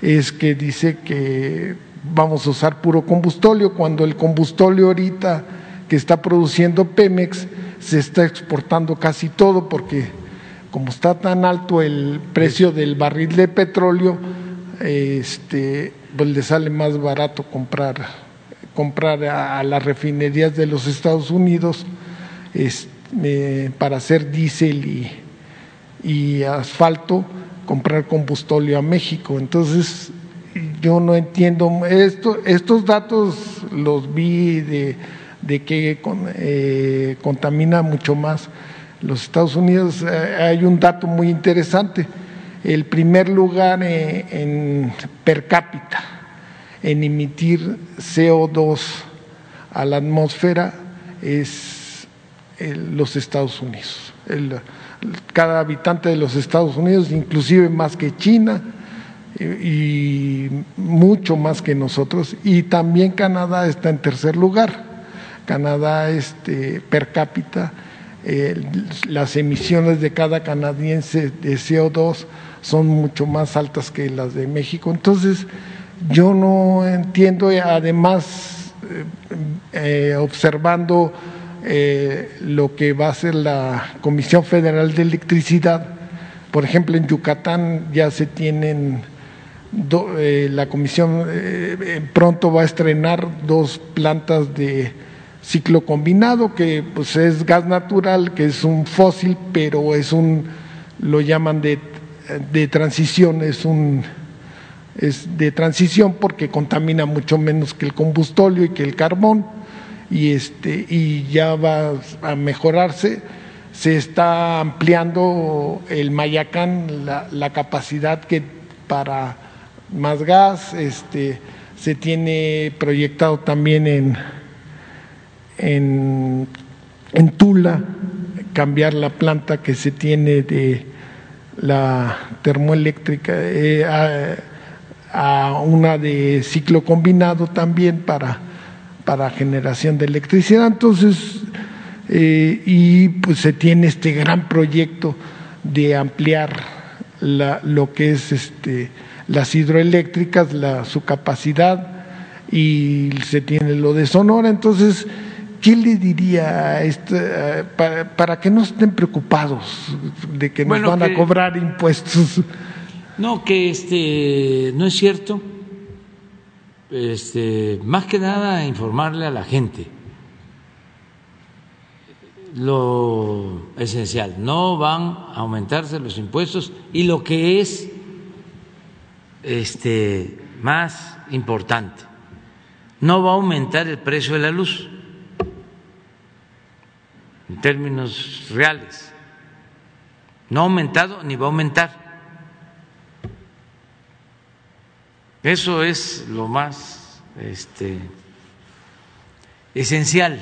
es que dice que vamos a usar puro combustóleo, cuando el combustóleo ahorita que está produciendo Pemex se está exportando casi todo porque como está tan alto el precio del barril de petróleo, este, pues le sale más barato comprar comprar a, las refinerías de los Estados Unidos eh, para hacer diésel y, asfalto, comprar combustóleo a México. Entonces, yo no entiendo, esto, estos datos los vi de, que eh, contamina mucho más los Estados Unidos. Eh, hay un dato muy interesante, el primer lugar en per cápita en emitir CO2 a la atmósfera es los Estados Unidos. cada habitante de los Estados Unidos, inclusive más que China, y mucho más que nosotros. Y también Canadá está en tercer lugar. Canadá este, per cápita, las emisiones de cada canadiense de CO2 son mucho más altas que las de México. Entonces, yo no entiendo, además, eh, eh, observando eh, lo que va a hacer la Comisión Federal de Electricidad, por ejemplo, en Yucatán ya se tienen, la Comisión pronto va a estrenar dos plantas de ciclo combinado, que pues es gas natural, que es un fósil, pero es un, lo llaman de, de transición, es un es de transición porque contamina mucho menos que el combustóleo y que el carbón. Y este y ya va a mejorarse. Se está ampliando el Mayacán la, la capacidad que para más gas este se tiene proyectado también en en, en Tula cambiar la planta que se tiene de la termoeléctrica eh, a una de ciclo combinado también para, para generación de electricidad. Entonces, eh, y pues se tiene este gran proyecto de ampliar la, lo que es este, las hidroeléctricas, la, su capacidad, y se tiene lo de Sonora. Entonces, ¿qué le diría a este, para, que no estén preocupados de que nos van a cobrar impuestos? No, que este no es cierto. Este, más que nada informarle a la gente lo esencial. No van a aumentarse los impuestos y lo que es este más importante, no va a aumentar el precio de la luz en términos reales. No ha aumentado ni va a aumentar. Eso es lo más este, esencial.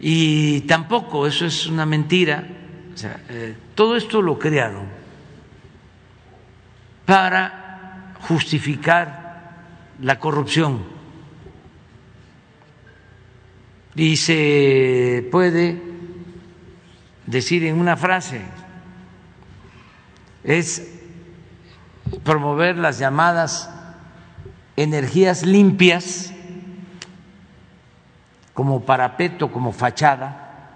Y tampoco, eso es una mentira. Eh, todo esto lo crearon para justificar la corrupción. Y se puede decir en una frase, es promover las llamadas energías limpias como parapeto, como fachada,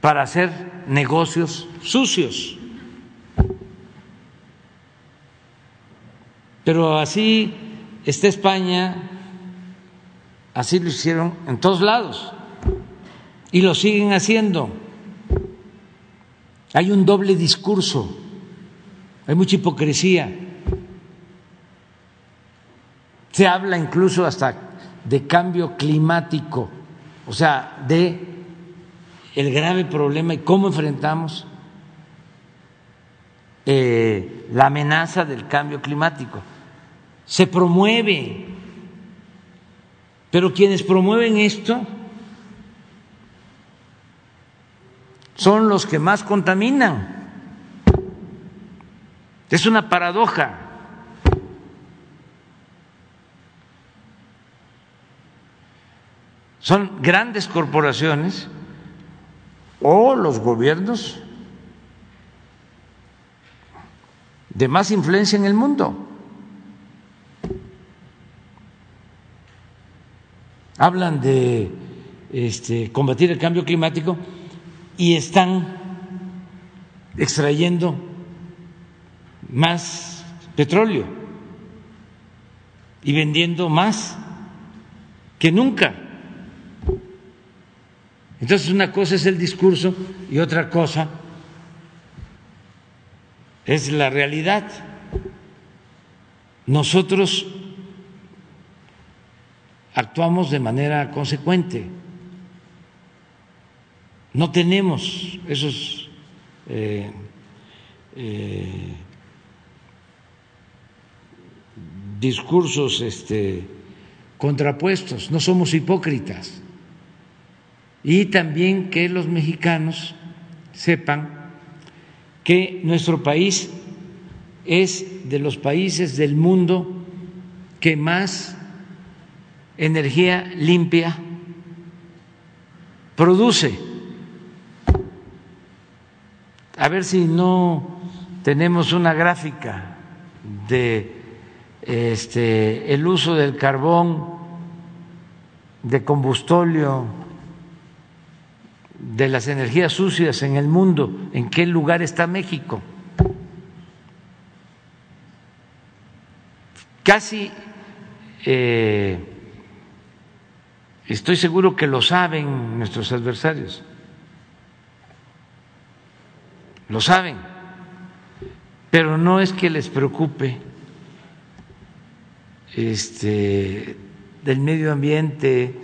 para hacer negocios sucios. Pero así está España, así lo hicieron en todos lados y lo siguen haciendo. Hay un doble discurso hay mucha hipocresía. Se habla incluso hasta de cambio climático, o sea, de el grave problema y cómo enfrentamos eh, la amenaza del cambio climático. Se promueve, pero quienes promueven esto son los que más contaminan. Es una paradoja. Son grandes corporaciones o los gobiernos de más influencia en el mundo. Hablan de este, combatir el cambio climático y están extrayendo más petróleo y vendiendo más que nunca. Entonces una cosa es el discurso y otra cosa es la realidad. Nosotros actuamos de manera consecuente. No tenemos esos eh, eh, discursos este, contrapuestos, no somos hipócritas. Y también que los mexicanos sepan que nuestro país es de los países del mundo que más energía limpia produce. A ver si no tenemos una gráfica de este el uso del carbón de combustóleo de las energías sucias en el mundo, ¿en qué lugar está México? Casi eh, estoy seguro que lo saben nuestros adversarios, lo saben, pero no es que les preocupe este, del medio ambiente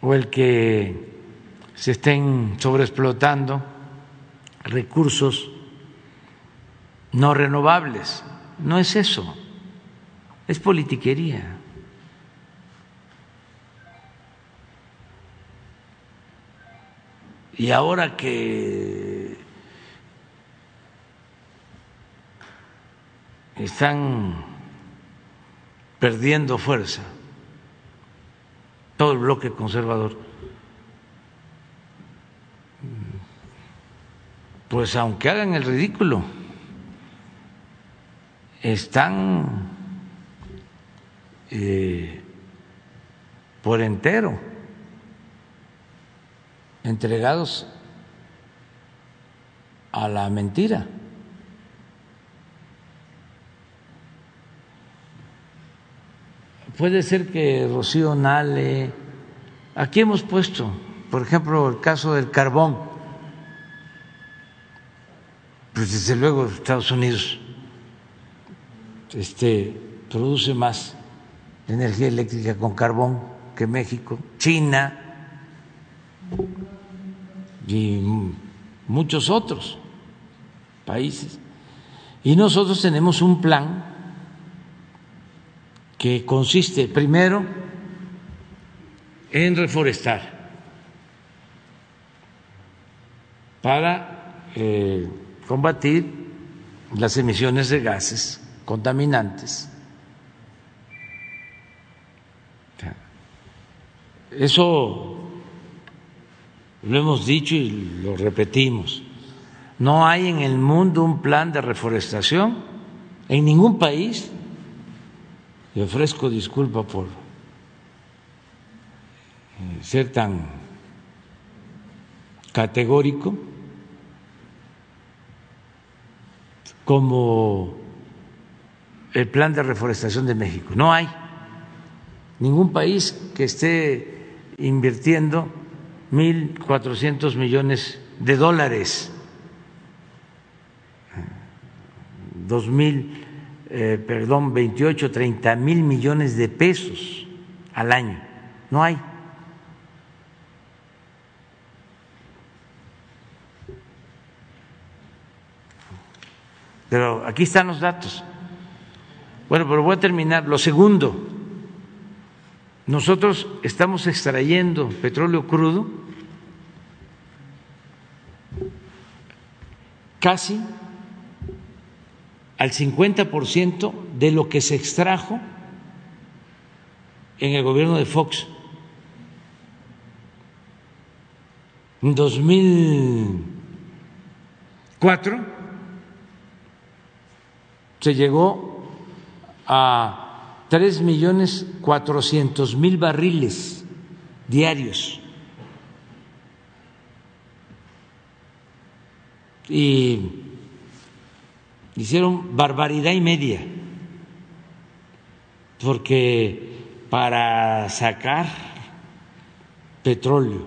o el que se estén sobreexplotando recursos no renovables. No es eso, es politiquería. Y ahora que están perdiendo fuerza todo el bloque conservador, pues aunque hagan el ridículo, están eh, por entero entregados a la mentira. Puede ser que Rocío Nale, aquí hemos puesto, por ejemplo, el caso del carbón, pues desde luego Estados Unidos este, produce más energía eléctrica con carbón que México, China y muchos otros países. Y nosotros tenemos un plan que consiste primero en reforestar para eh, combatir las emisiones de gases contaminantes. Eso lo hemos dicho y lo repetimos. No hay en el mundo un plan de reforestación en ningún país y ofrezco disculpa por eh, ser tan categórico como el plan de reforestación de México. No hay ningún país que esté invirtiendo 1.400 millones de dólares, dos mil eh, perdón, 28, 30 mil millones de pesos al año. No hay. Pero aquí están los datos. Bueno, pero voy a terminar. Lo segundo, nosotros estamos extrayendo petróleo crudo casi al 50% de lo que se extrajo en el gobierno de Fox. En 2004 se llegó a tres millones cuatrocientos mil barriles diarios. Y hicieron barbaridad y media, porque para sacar petróleo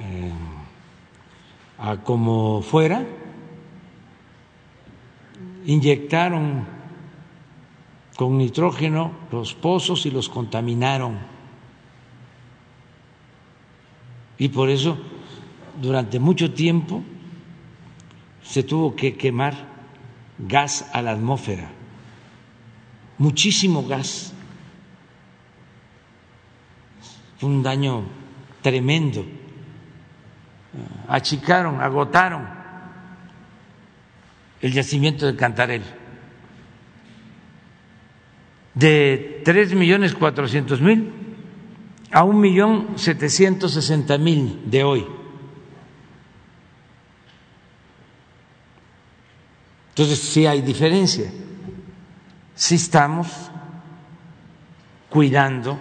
eh, a como fuera, inyectaron con nitrógeno los pozos y los contaminaron. Y por eso, durante mucho tiempo, se tuvo que quemar gas a la atmósfera, muchísimo gas. Un daño tremendo achicaron, agotaron el yacimiento de Cantarel. De tres millones cuatrocientos mil a un millón setecientos sesenta mil de hoy. Entonces sí hay diferencia. Sí estamos cuidando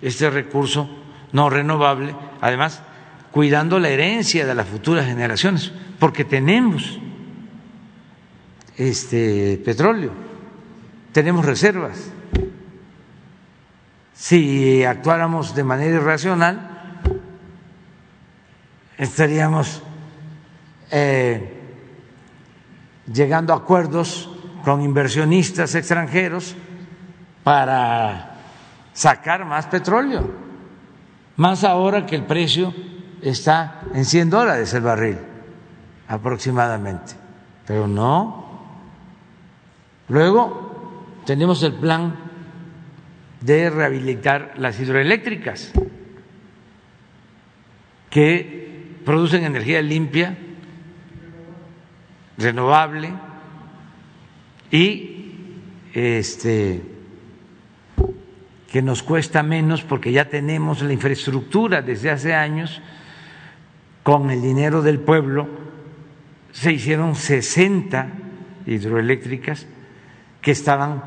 este recurso no renovable, además cuidando la herencia de las futuras generaciones, porque tenemos este petróleo, tenemos reservas. Si actuáramos de manera irracional, estaríamos eh, llegando a acuerdos con inversionistas extranjeros para sacar más petróleo, más ahora que el precio está en 100 dólares el barril aproximadamente, pero no. Luego tenemos el plan de rehabilitar las hidroeléctricas que producen energía limpia, renovable y este que nos cuesta menos porque ya tenemos la infraestructura desde hace años, con el dinero del pueblo se hicieron 60 hidroeléctricas que estaban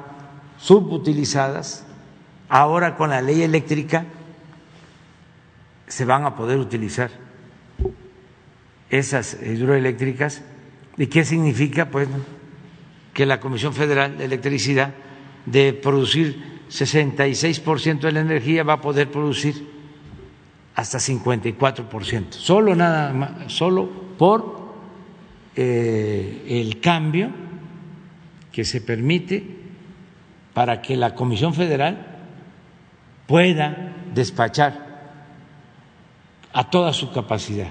subutilizadas, ahora con la ley eléctrica se van a poder utilizar esas hidroeléctricas. ¿Y qué significa? Pues que la Comisión Federal de Electricidad de producir 66% de la energía va a poder producir hasta 54%, solo nada solo por eh, el cambio que se permite para que la Comisión Federal pueda despachar a toda su capacidad,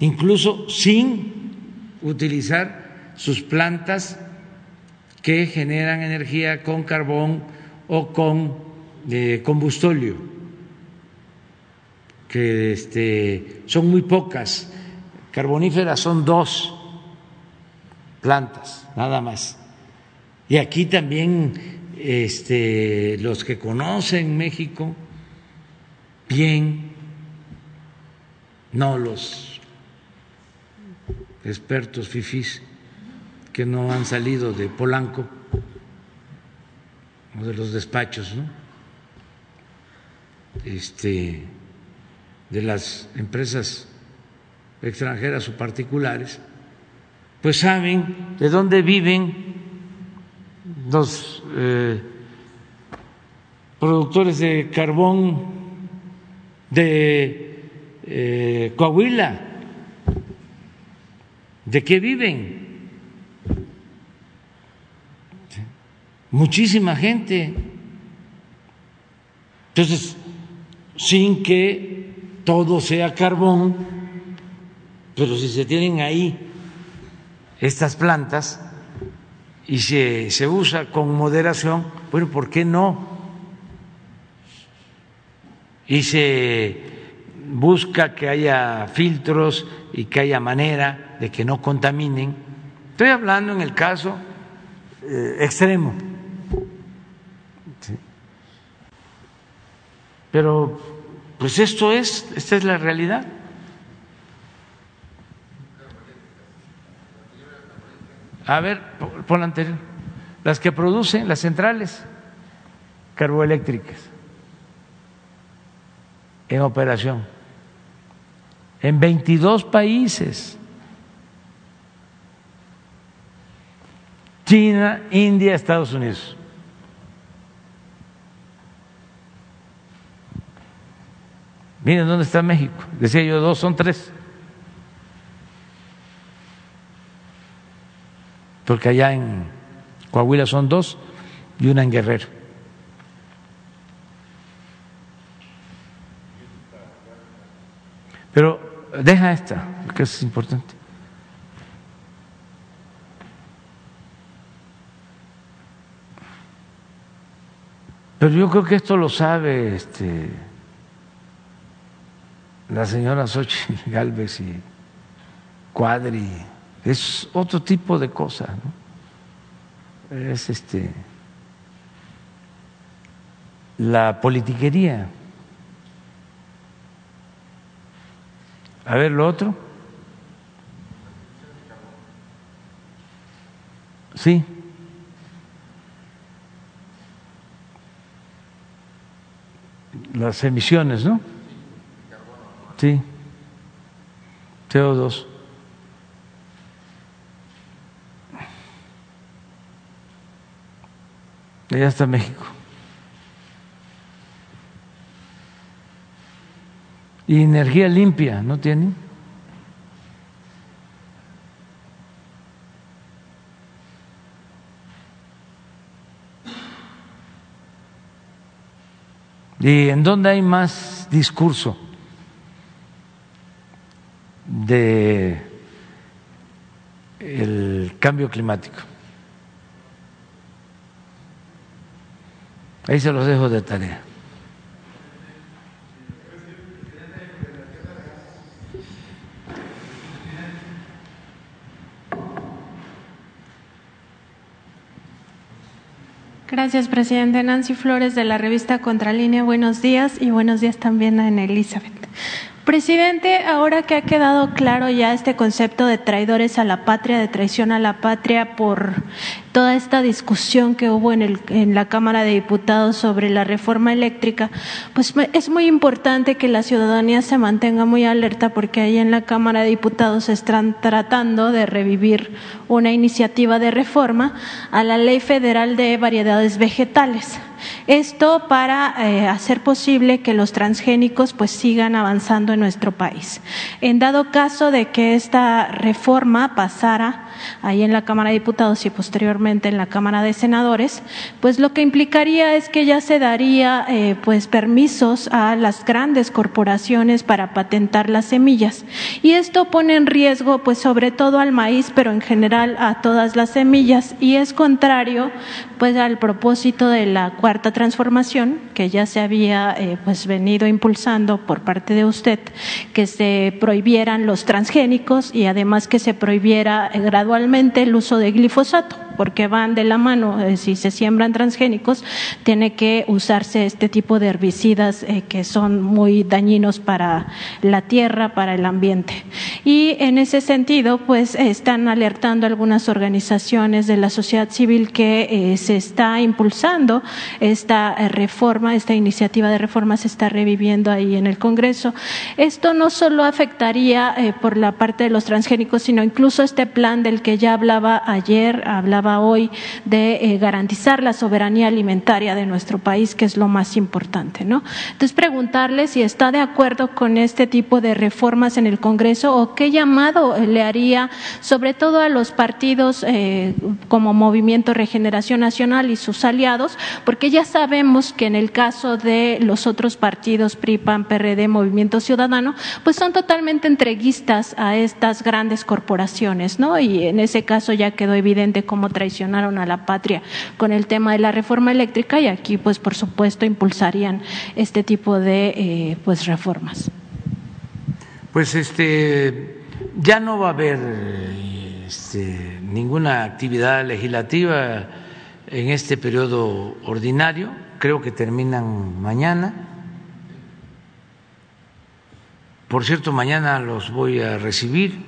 incluso sin utilizar sus plantas que generan energía con carbón o con eh, combustóleo, que este, son muy pocas. Carboníferas son dos plantas, nada más. Y aquí también este, los que conocen México bien, no los expertos fifís, que no han salido de Polanco o de los despachos. Este, de las empresas extranjeras o particulares, pues saben de dónde viven los eh, productores de carbón de eh, Coahuila, de qué viven. muchísima gente. Entonces, sin que todo sea carbón, pero si se tienen ahí estas plantas y se, se usa con moderación, bueno, ¿por qué no? Y se busca que haya filtros y que haya manera de que no contaminen. Estoy hablando en el caso eh, extremo Pero, pues esto es, esta es la realidad. A ver, pon la anterior. Las que producen las centrales carboeléctricas en operación en 22 países. China, India, Estados Unidos. Miren dónde está México. Decía yo, dos son tres. Porque allá en Coahuila son dos y una en Guerrero. Pero deja esta, que es importante. Pero yo creo que esto lo sabe este la señora Xochitl Galvez y Cuadri, es otro tipo de cosa, ¿no? Es este la politiquería. A ver lo otro. Sí. Las emisiones, ¿no? Sí. CO2. Allá está México. Y energía limpia, ¿no tienen? ¿Y en dónde hay más discurso de el cambio climático? Ahí se los dejo de tarea. Gracias, presidente. Nancy Flores de la revista Contralínea. Buenos días y buenos días también a Elizabeth. Presidente, ahora que ha quedado claro ya este concepto de traidores a la patria, de traición a la patria por toda esta discusión que hubo en, el, en, la Cámara de Diputados sobre la reforma eléctrica, pues es muy importante que la ciudadanía se mantenga muy alerta porque ahí en la Cámara de Diputados están tratando de revivir una iniciativa de reforma a la Ley Federal de Variedades Vegetales. Esto para eh, hacer posible que los transgénicos pues sigan avanzando en nuestro país. En dado caso de que esta reforma pasara ahí en la Cámara de Diputados y posteriormente en la Cámara de Senadores, pues lo que implicaría es que ya se daría eh, pues permisos a las grandes corporaciones para patentar las semillas y esto pone en riesgo pues sobre todo al maíz, pero en general a todas las semillas y es contrario pues al propósito de la cuarta transformación que ya se había eh, pues venido impulsando por parte de usted que se prohibieran los transgénicos y además que se prohibiera eh, gradualmente el uso de glifosato porque van de la mano. Eh, si se siembran transgénicos, tiene que usarse este tipo de herbicidas que son muy dañinos para la tierra, para el ambiente. Y en ese sentido, pues están alertando algunas organizaciones de la sociedad civil que se está impulsando esta eh, reforma, esta iniciativa de reforma se está reviviendo ahí en el Congreso. Esto no solo afectaría eh, por la parte de los transgénicos, sino incluso este plan del que ya hablaba ayer, hablaba hoy de eh, garantizar la soberanía alimentaria de nuestro país, que es lo más importante, ¿no? Entonces, preguntarle si está de acuerdo con este tipo de reformas en el Congreso o qué llamado le haría, sobre todo a los partidos como Movimiento Regeneración Nacional y sus aliados, porque ya sabemos que en el caso de los otros partidos, PRI, PAN, PRD, Movimiento Ciudadano, pues son totalmente entreguistas a estas grandes corporaciones, ¿no? Y en ese caso ya quedó evidente cómo traicionaron a la patria con el tema de la reforma eléctrica y aquí, pues, por supuesto, impulsarían este tipo de eh, pues reformas. Pues este ya no va a haber este, ninguna actividad legislativa en este periodo ordinario, creo que terminan mañana. Por cierto, mañana los voy a recibir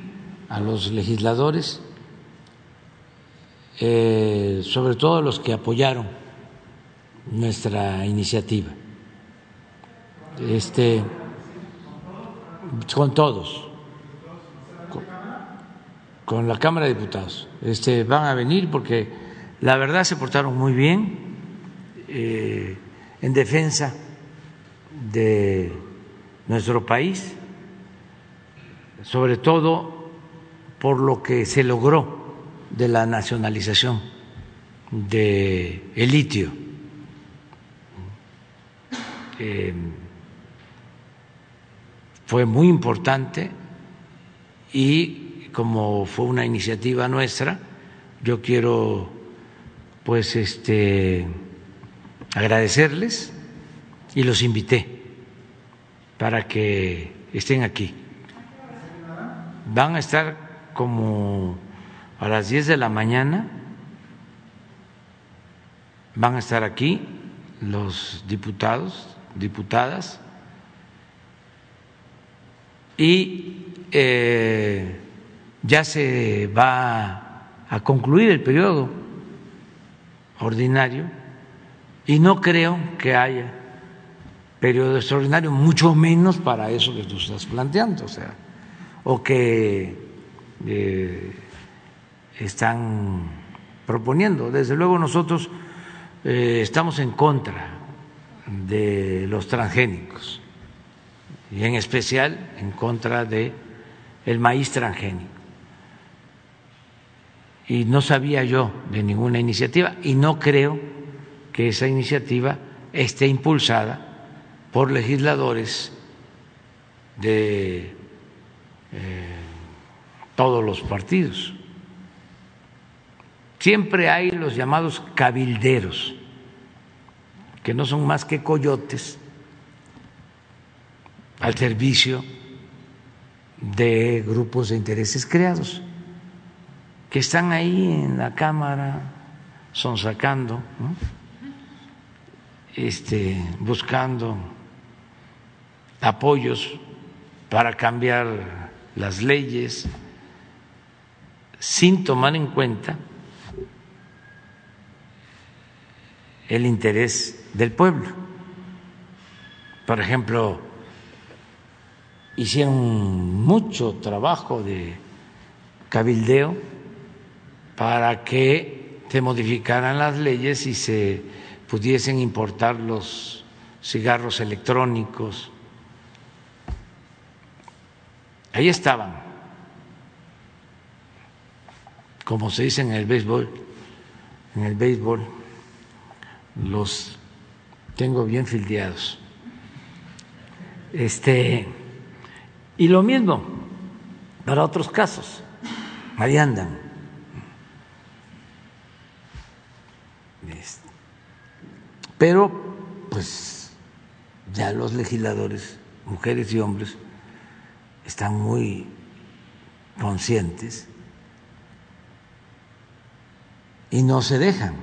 a los legisladores eh, sobre todo los que apoyaron nuestra iniciativa. Este, con todos, con, con, la Cámara de Diputados. Este, van a venir porque la verdad se portaron muy bien eh, en defensa de nuestro país, sobre todo por lo que se logró de la nacionalización del el litio. Eh, fue muy importante y como fue una iniciativa nuestra, yo quiero pues este agradecerles y los invité para que estén aquí. Van a estar como a las 10 de la mañana, van a estar aquí los diputados, diputadas, y eh, ya se va a concluir el periodo ordinario y no creo que haya periodo extraordinario, mucho menos para eso que tú estás planteando, o sea, o que eh, están proponiendo. Desde luego nosotros eh, estamos en contra de los transgénicos y en especial en contra de el maíz transgénico. Y no sabía yo de ninguna iniciativa y no creo que esa iniciativa esté impulsada por legisladores de eh, todos los partidos. Siempre hay los llamados cabilderos, que no son más que coyotes al servicio de grupos de intereses creados, que están ahí en la Cámara, son sacando, este, buscando apoyos para cambiar las leyes sin tomar en cuenta el interés del pueblo. Por ejemplo, hicieron mucho trabajo de cabildeo para que se modificaran las leyes y se pudiesen importar los cigarros electrónicos. Ahí estaban, como se dice en el béisbol, en el béisbol los tengo bien fildeados. Este, y lo mismo para otros casos, ahí andan. Pero, pues, ya los legisladores, mujeres y hombres, están muy conscientes y no se dejan.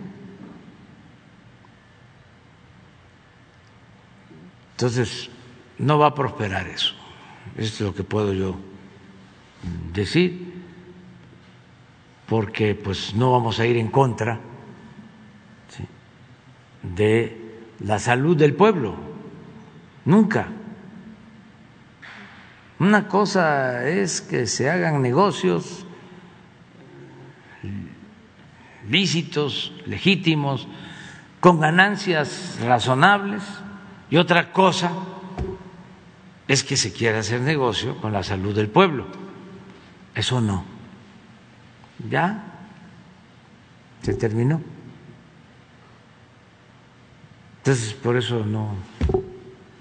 Entonces, no va a prosperar eso. es lo que puedo yo decir, porque pues no vamos a ir en contra de la salud del pueblo, nunca. Una cosa es que se hagan negocios lícitos, legítimos, con ganancias razonables y otra cosa es que se quiera hacer negocio con la salud del pueblo. Eso no. Ya se terminó. Entonces, por eso no,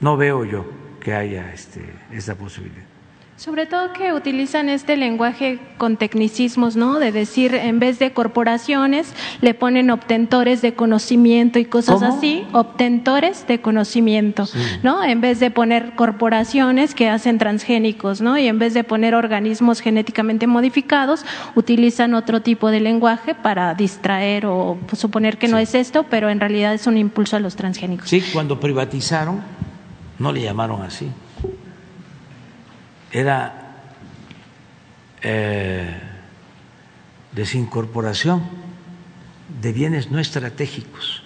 no veo yo que haya este, esa posibilidad. Sobre todo que utilizan este lenguaje con tecnicismos, ¿no? De decir, en vez de corporaciones, le ponen obtentores de conocimiento y cosas así, obtentores de conocimiento, ¿no? En vez de poner corporaciones que hacen transgénicos, ¿no? Y en vez de poner organismos genéticamente modificados, utilizan otro tipo de lenguaje para distraer o suponer que no es esto, pero en realidad es un impulso a los transgénicos. Sí, cuando privatizaron, no le llamaron así era eh, desincorporación de bienes no estratégicos.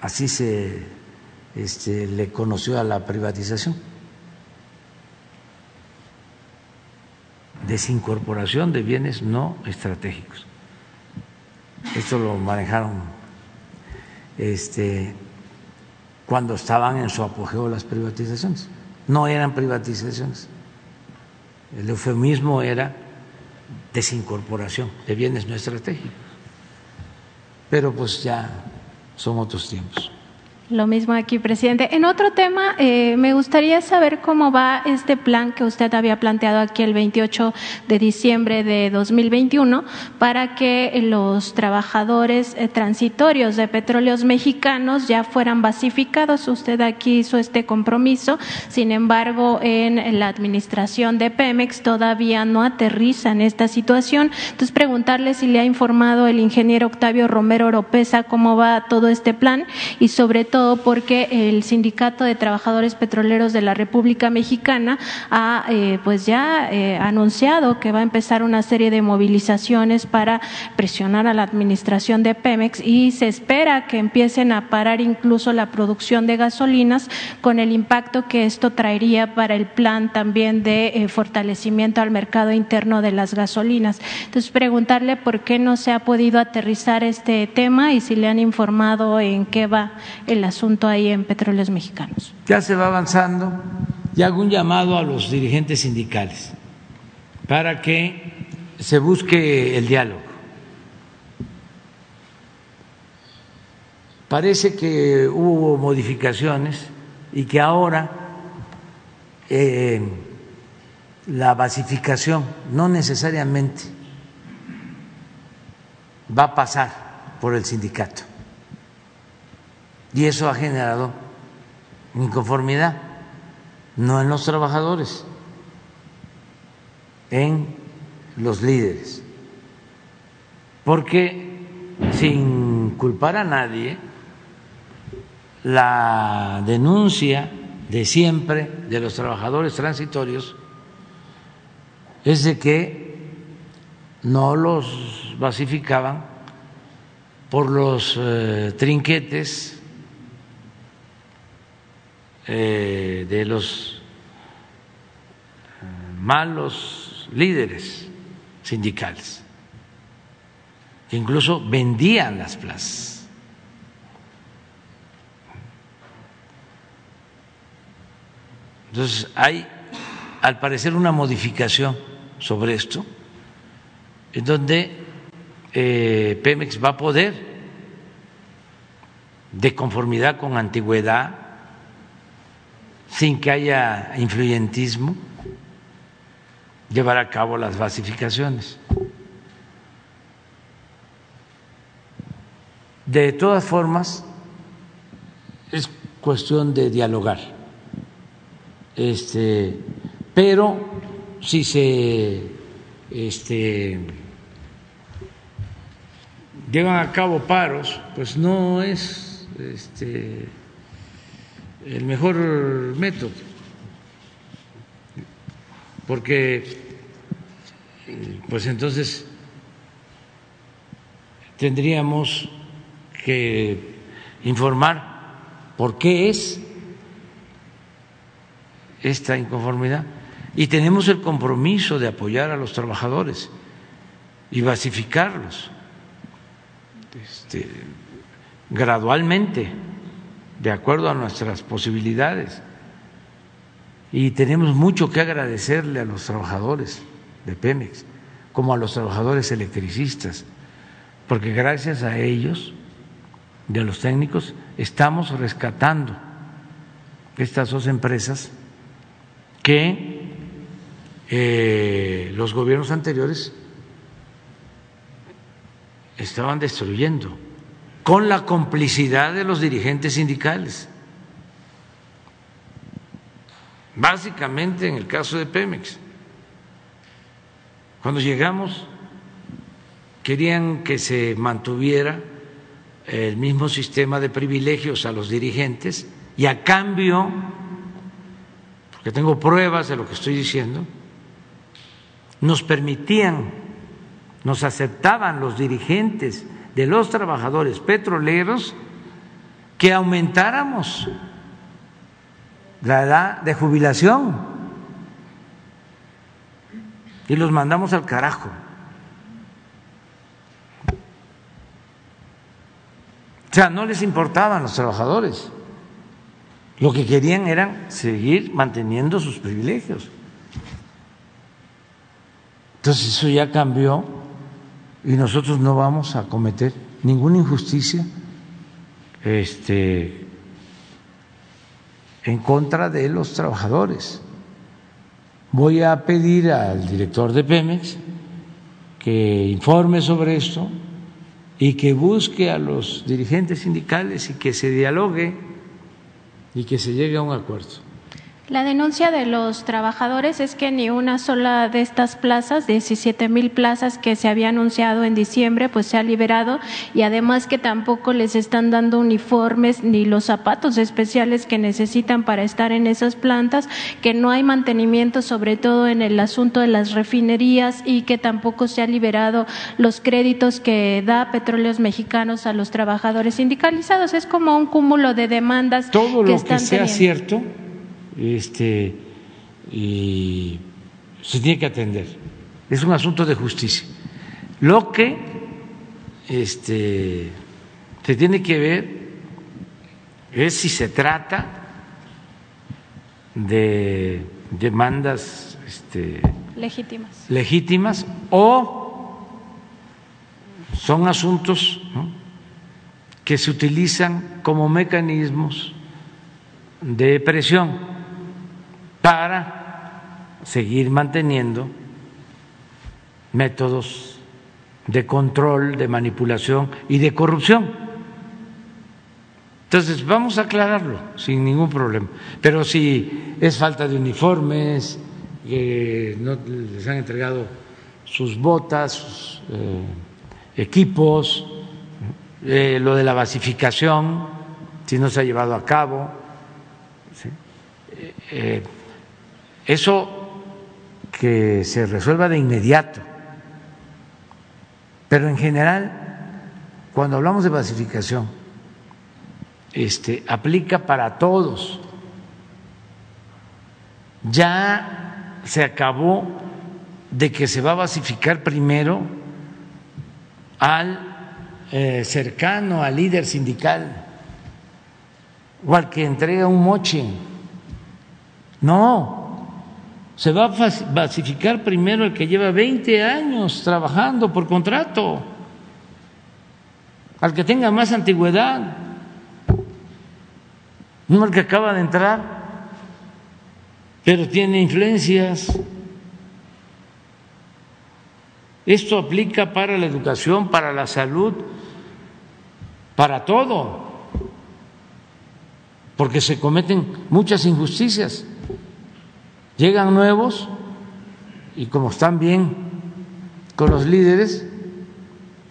Así se este, le conoció a la privatización. Desincorporación de bienes no estratégicos. Esto lo manejaron este, cuando estaban en su apogeo las privatizaciones. No eran privatizaciones. El eufemismo era desincorporación de bienes no estratégicos. Pero pues ya son otros tiempos. Lo mismo aquí, presidente. En otro tema, eh, me gustaría saber cómo va este plan que usted había planteado aquí el 28 de diciembre de 2021 para que los trabajadores eh, transitorios de petróleos mexicanos ya fueran basificados. Usted aquí hizo este compromiso, sin embargo, en la administración de Pemex todavía no aterriza en esta situación. Entonces, preguntarle si le ha informado el ingeniero Octavio Romero Oropesa cómo va todo este plan y sobre todo porque el Sindicato de Trabajadores Petroleros de la República Mexicana ha eh, pues ya eh, anunciado que va a empezar una serie de movilizaciones para presionar a la administración de Pemex y se espera que empiecen a parar incluso la producción de gasolinas con el impacto que esto traería para el plan también de eh, fortalecimiento al mercado interno de las gasolinas. Entonces, preguntarle por qué no se ha podido aterrizar este tema y si le han informado en qué va el asunto ahí en Petróleos Mexicanos. Ya se va avanzando y hago un llamado a los dirigentes sindicales para que se busque el diálogo. Parece que hubo modificaciones y que ahora eh, la basificación no necesariamente va a pasar por el sindicato y eso ha generado inconformidad, no en los trabajadores, en los líderes. Porque sin culpar a nadie, la denuncia de siempre de los trabajadores transitorios es de que no los basificaban por los eh, trinquetes eh, de los eh, malos líderes sindicales, que incluso vendían las plazas. Entonces hay, al parecer, una modificación sobre esto, en donde eh, Pemex va a poder, de conformidad con antigüedad, sin que haya influyentismo, llevar a cabo las basificaciones. De todas formas, es cuestión de dialogar. Este, pero si se este, llevan a cabo paros, pues no es este, el mejor método, porque pues entonces tendríamos que informar por qué es esta inconformidad. Y tenemos el compromiso de apoyar a los trabajadores y basificarlos este, gradualmente de acuerdo a nuestras posibilidades. Y tenemos mucho que agradecerle a los trabajadores de Pemex, como a los trabajadores electricistas, porque gracias a ellos a los técnicos estamos rescatando estas dos empresas que eh, los gobiernos anteriores estaban destruyendo con la complicidad de los dirigentes sindicales. Básicamente en el caso de Pemex. Cuando llegamos querían que se mantuviera el mismo sistema de privilegios a los dirigentes y a cambio, porque tengo pruebas de lo que estoy diciendo, nos permitían, nos aceptaban los dirigentes de los trabajadores petroleros que aumentáramos la edad de jubilación y los mandamos al carajo. O sea, no les importaban los trabajadores. Lo que querían era seguir manteniendo sus privilegios. Entonces eso ya cambió y nosotros no vamos a cometer ninguna injusticia este, en contra de los trabajadores. Voy a pedir al director de Pemex que informe sobre esto y que busque a los dirigentes sindicales y que se dialogue y que se llegue a un acuerdo. La denuncia de los trabajadores es que ni una sola de estas plazas, 17 mil plazas que se había anunciado en diciembre, pues se ha liberado y además que tampoco les están dando uniformes ni los zapatos especiales que necesitan para estar en esas plantas, que no hay mantenimiento sobre todo en el asunto de las refinerías y que tampoco se ha liberado los créditos que da Petróleos Mexicanos a los trabajadores sindicalizados. Es como un cúmulo de demandas. Todo que lo están que sea teniendo. cierto este, y se tiene que atender. Es un asunto de justicia. Lo que este, se tiene que ver es si se trata de demandas este, Legítimas. legítimas o son asuntos ¿no? que se utilizan como mecanismos de presión para seguir manteniendo métodos de control, de manipulación y de corrupción. Entonces, vamos a aclararlo sin ningún problema. Pero si es falta de uniformes, que no les han entregado sus botas, sus eh, equipos, eh, lo de la basificación, si no se ha llevado a cabo, ¿sí? Eso que se resuelva de inmediato. Pero en general, cuando hablamos de basificación, este, aplica para todos. Ya se acabó de que se va a basificar primero al eh, cercano, al líder sindical, o al que entrega un moche. No, se va a basificar primero el que lleva 20 años trabajando por contrato, al que tenga más antigüedad, no el que acaba de entrar, pero tiene influencias. Esto aplica para la educación, para la salud, para todo, porque se cometen muchas injusticias. Llegan nuevos y como están bien con los líderes,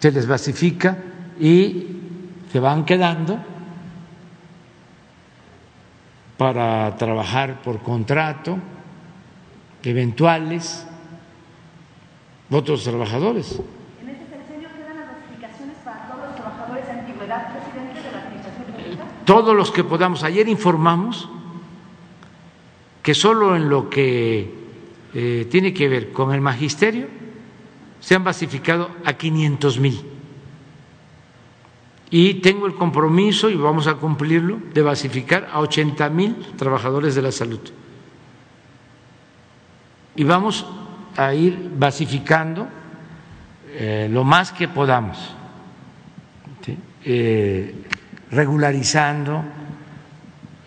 se les basifica y se van quedando para trabajar por contrato, eventuales, otros trabajadores. ¿En este sexenio quedan las basificaciones para todos los trabajadores de antigüedad, presidente de la Administración Pública? Todos los que podamos. Ayer informamos que solo en lo que eh, tiene que ver con el magisterio se han basificado a 500 mil. Y tengo el compromiso, y vamos a cumplirlo, de basificar a 80 mil trabajadores de la salud. Y vamos a ir basificando eh, lo más que podamos, eh, regularizando.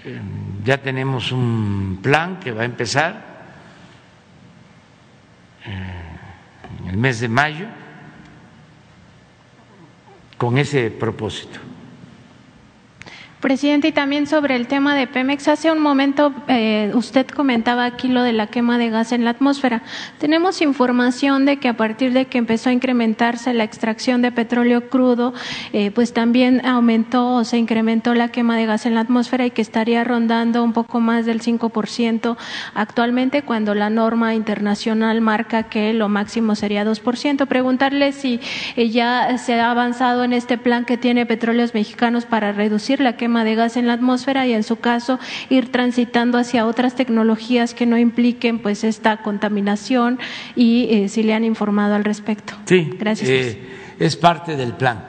Eh, ya tenemos un plan que va a empezar en el mes de mayo con ese propósito. Presidente, y también sobre el tema de Pemex, hace un momento eh, usted comentaba aquí lo de la quema de gas en la atmósfera. Tenemos información de que a partir de que empezó a incrementarse la extracción de petróleo crudo, eh, pues también aumentó o se incrementó la quema de gas en la atmósfera y que estaría rondando un poco más del 5% actualmente, cuando la norma internacional marca que lo máximo sería 2%. Preguntarle si eh, ya se ha avanzado en este plan que tiene Petróleos Mexicanos para reducir la quema de gas en la atmósfera y en su caso ir transitando hacia otras tecnologías que no impliquen pues esta contaminación y eh, si le han informado al respecto. Sí, Gracias. eh, es parte del plan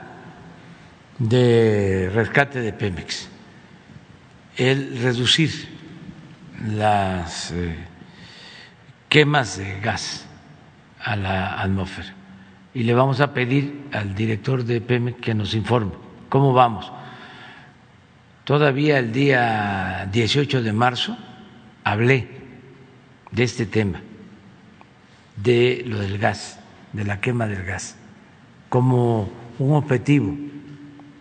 de rescate de Pemex, el reducir las eh, quemas de gas a la atmósfera. Y le vamos a pedir al director de Pemex que nos informe cómo vamos. Todavía el día 18 de marzo hablé de este tema, de lo del gas, de la quema del gas, como un objetivo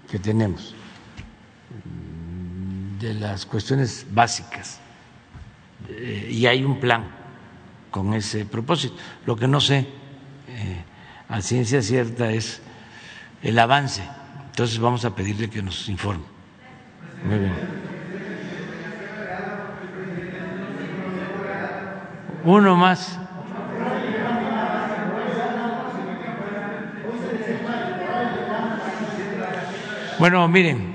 que tenemos, de las cuestiones básicas. Eh, y hay un plan con ese propósito. Lo que no sé eh, a ciencia cierta es el avance. Entonces vamos a pedirle que nos informe. Muy bien. Uno más. Bueno, miren,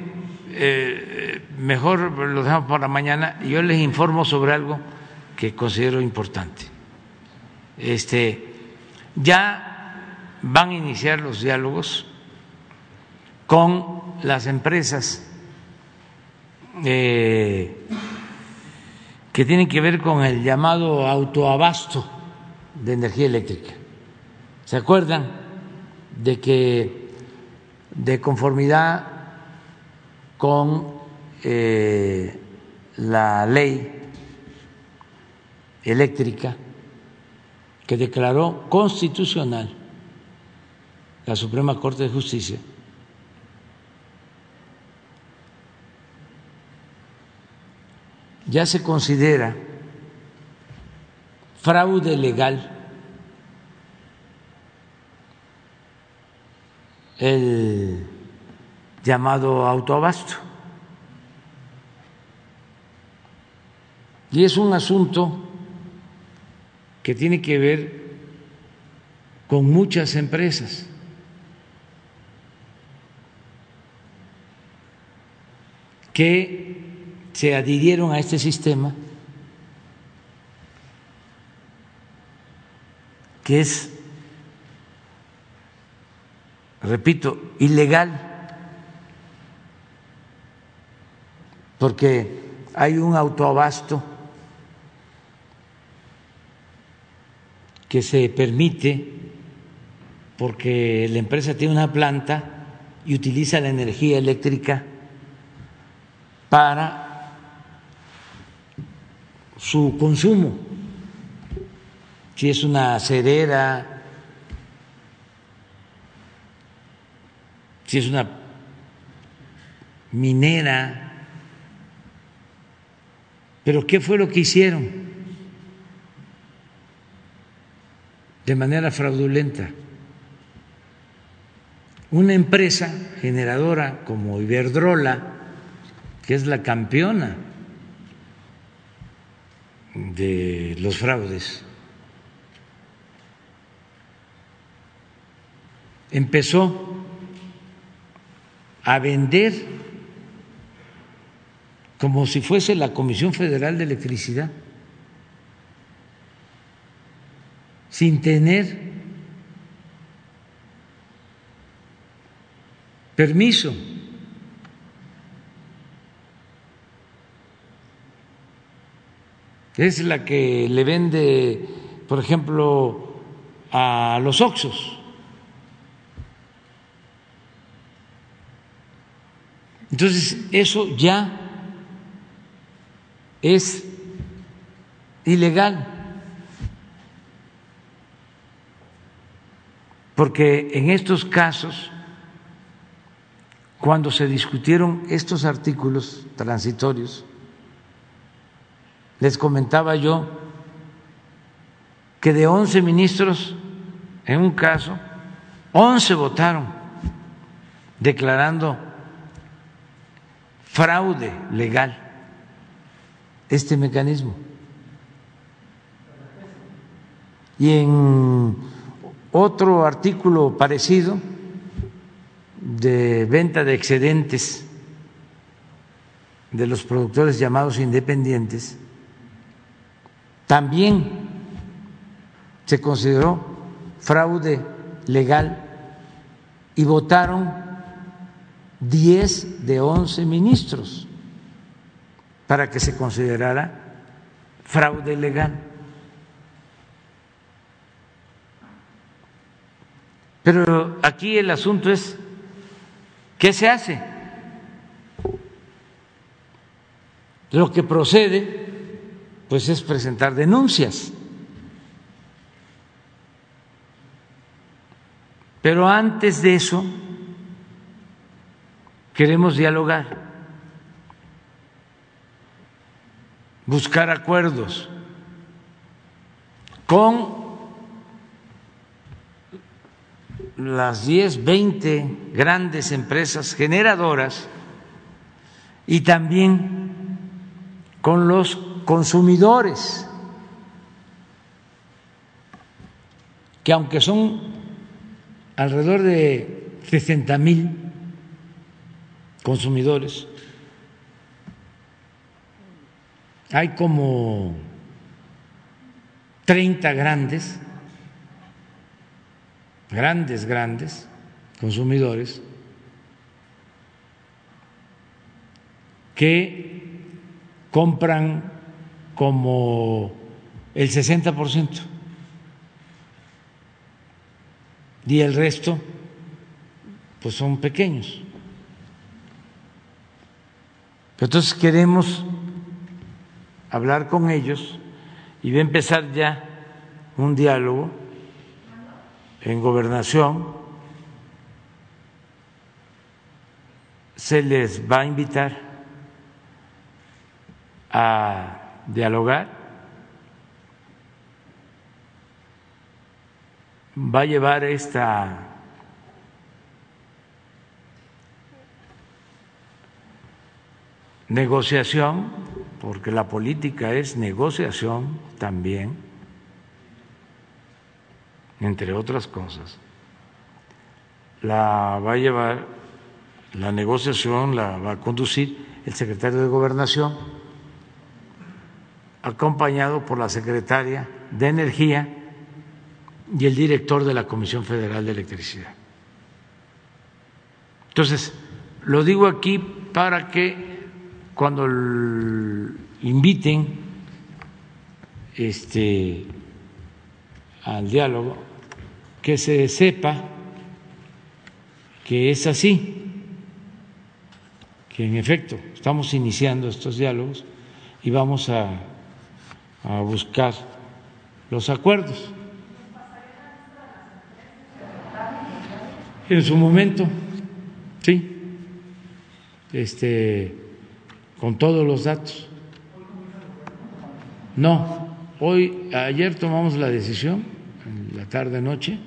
eh, mejor lo dejamos para mañana yo les informo sobre algo que considero importante. Este, ya van a iniciar los diálogos con las empresas eh, que tienen que ver con el llamado autoabasto de energía eléctrica. ¿Se acuerdan de que de conformidad con eh, la ley eléctrica que declaró constitucional la Suprema Corte de Justicia, ya se considera fraude legal el llamado autoabasto. Y es un asunto que tiene que ver con muchas empresas. que se adhirieron a este sistema, que es, repito, ilegal, porque hay un autoabasto que se permite porque la empresa tiene una planta y utiliza la energía eléctrica para su consumo. Si es una cerera, si es una minera, pero ¿qué fue lo que hicieron? de manera fraudulenta. Una empresa generadora como Iberdrola, que es la campeona de los fraudes, empezó a vender como si fuese la Comisión Federal de Electricidad sin tener permiso. Es la que le vende, por ejemplo, a los Oxos. Entonces, eso ya es ilegal. porque en estos casos, cuando se discutieron estos artículos transitorios, les comentaba yo que de 11 ministros, en un caso, 11 votaron declarando fraude legal este mecanismo. Y en otro artículo parecido de venta de excedentes de los productores llamados independientes, también se consideró fraude legal y votaron 10 de 11 ministros para que se considerara fraude legal. Pero aquí el asunto es, ¿qué se hace? Lo que procede, pues, es presentar denuncias. Pero antes de eso, queremos dialogar, buscar acuerdos con las 10, 20 grandes empresas generadoras y también con los consumidores, que aunque son alrededor de 60 mil consumidores, hay como 30 grandes, grandes, grandes consumidores que compran como el 60% y el resto pues son pequeños. Entonces queremos hablar con ellos y va a empezar ya un diálogo en gobernación. Se les va a invitar a dialogar, va a llevar esta negociación, porque la política es negociación también, entre otras cosas, la va a llevar, la negociación la va a conducir el secretario de Gobernación, acompañado por la secretaria de Energía y el director de la Comisión Federal de Electricidad. Entonces, lo digo aquí para que cuando inviten este al diálogo que se sepa que es así, que en efecto estamos iniciando estos diálogos y vamos a, a buscar los acuerdos. En su momento, sí, este, con todos los datos. No, hoy, ayer tomamos la decisión, en la tarde noche,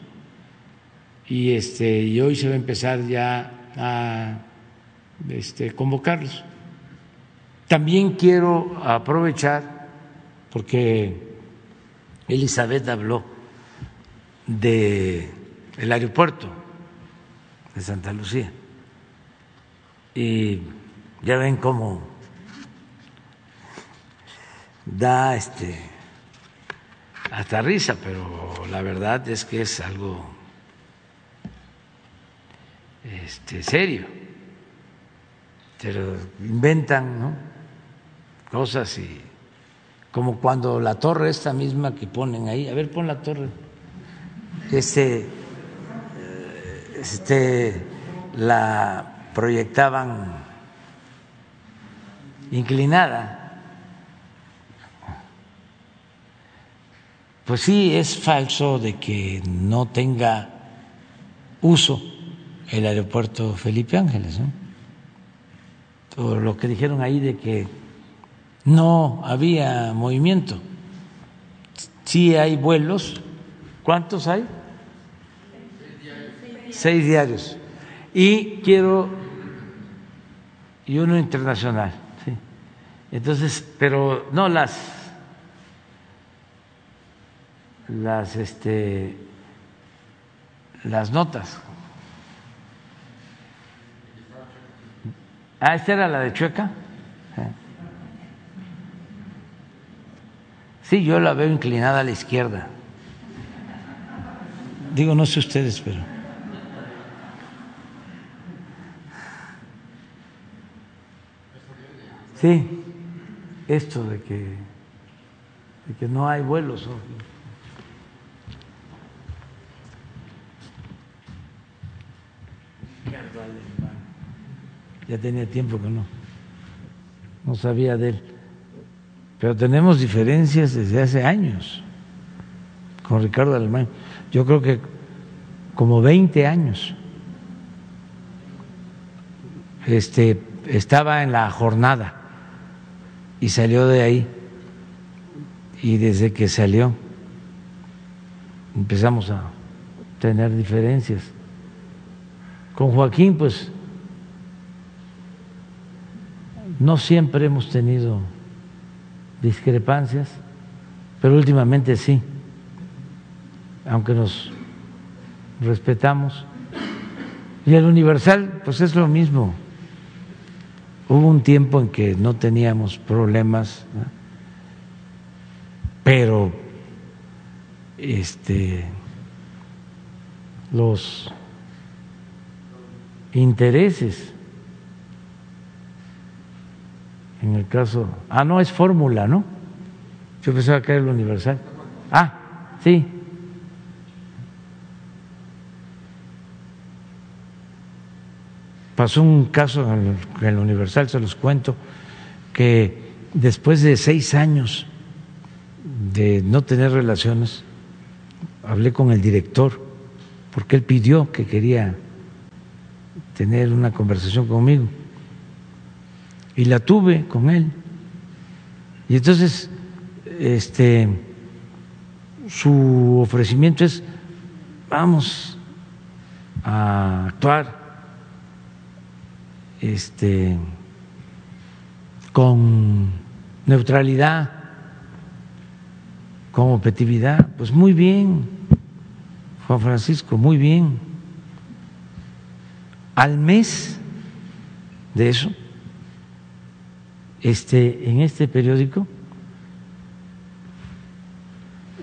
y este, y hoy se va a empezar ya a este, convocarlos. También quiero aprovechar, porque Elizabeth habló de el aeropuerto de Santa Lucía y ya ven cómo da este hasta risa, pero la verdad es que es algo este, serio. Pero inventan ¿no? cosas y como cuando la torre esta misma que ponen ahí, a ver pon la torre, este, este la proyectaban inclinada. Pues sí, es falso de que no tenga uso el aeropuerto Felipe Ángeles. ¿no? Todo lo que dijeron ahí de que no había movimiento. Sí hay vuelos. ¿Cuántos hay? Seis diarios. Y quiero, y uno internacional. ¿sí? Entonces, pero no las, las, este, las notas. Ah, esta era la de Chueca. Sí, yo la veo inclinada a la izquierda. Digo, no sé ustedes, pero. Sí, esto de que, de que no hay vuelos. Ya tenía tiempo que no, no sabía de él. Pero tenemos diferencias desde hace años con Ricardo Alemán. Yo creo que como 20 años. Este, estaba en la jornada y salió de ahí. Y desde que salió empezamos a tener diferencias. Con Joaquín, pues, no siempre hemos tenido discrepancias, pero últimamente sí, aunque nos respetamos. Y el universal, pues es lo mismo. Hubo un tiempo en que no teníamos problemas, pero este los intereses en el caso ah no es fórmula no yo pensaba que era el universal. Ah sí. Pasó un caso en el universal se los cuento que después de seis años de no tener relaciones hablé con el director porque él pidió que quería tener una conversación conmigo. Y la tuve con él. Y entonces, este, su ofrecimiento es, vamos a actuar este, con neutralidad, con objetividad. Pues muy bien, Juan Francisco, muy bien. Al mes de eso, este, en este periódico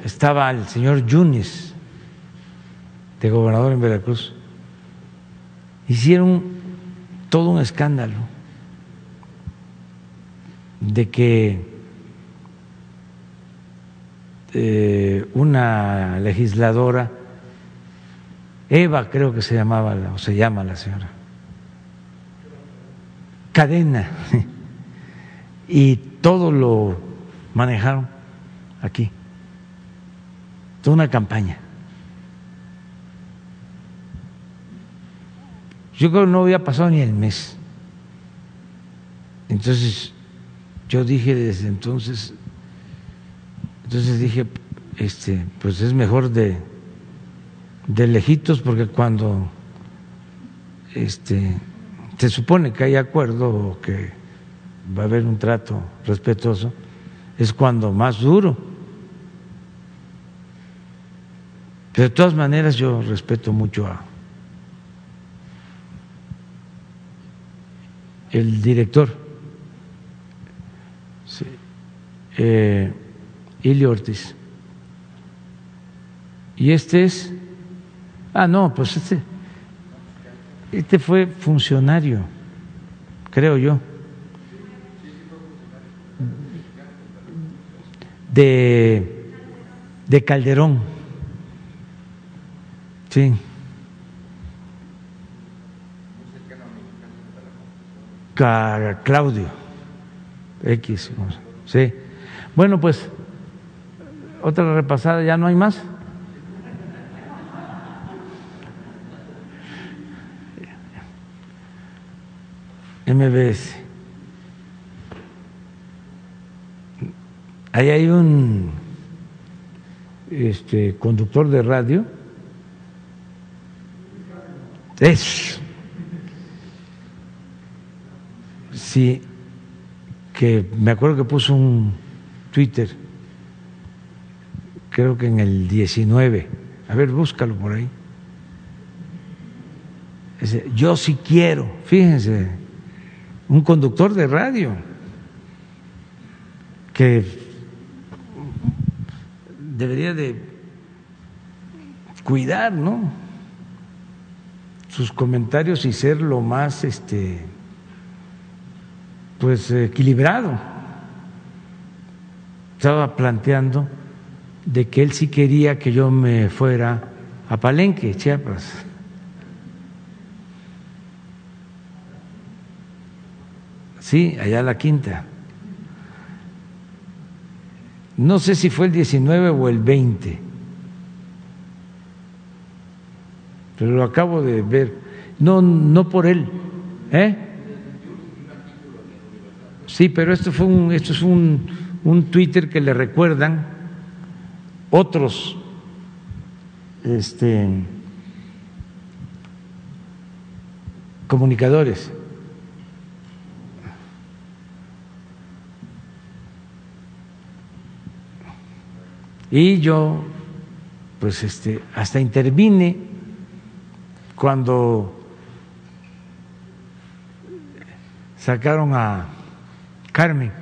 estaba el señor Yunes, de gobernador en Veracruz. Hicieron todo un escándalo de que eh, una legisladora Eva creo que se llamaba o se llama la señora. Cadena. Y todo lo manejaron aquí. Toda una campaña. Yo creo que no había pasado ni el mes. Entonces, yo dije desde entonces, entonces dije, este, pues es mejor de de lejitos porque cuando este, se supone que hay acuerdo o que va a haber un trato respetuoso, es cuando más duro. Pero de todas maneras yo respeto mucho a el director, sí, eh, Ilio Ortiz. Y este es Ah, no, pues este, este fue funcionario, creo yo. De, de Calderón. Sí. Claudio X. Sí. Bueno, pues otra repasada, ¿ya no hay más? MBS. Ahí hay un este, conductor de radio. Es. Sí, que me acuerdo que puso un Twitter, creo que en el 19. A ver, búscalo por ahí. Yo sí quiero, fíjense, un conductor de radio que debería de cuidar, ¿no? sus comentarios y ser lo más este pues equilibrado. Estaba planteando de que él sí quería que yo me fuera a Palenque, Chiapas. Sí, allá la quinta. No sé si fue el 19 o el 20, pero lo acabo de ver, no, no por él, ¿eh? Sí, pero esto fue un, esto es un, un Twitter que le recuerdan otros este, comunicadores. Y yo, pues este, hasta intervine cuando sacaron a Carmen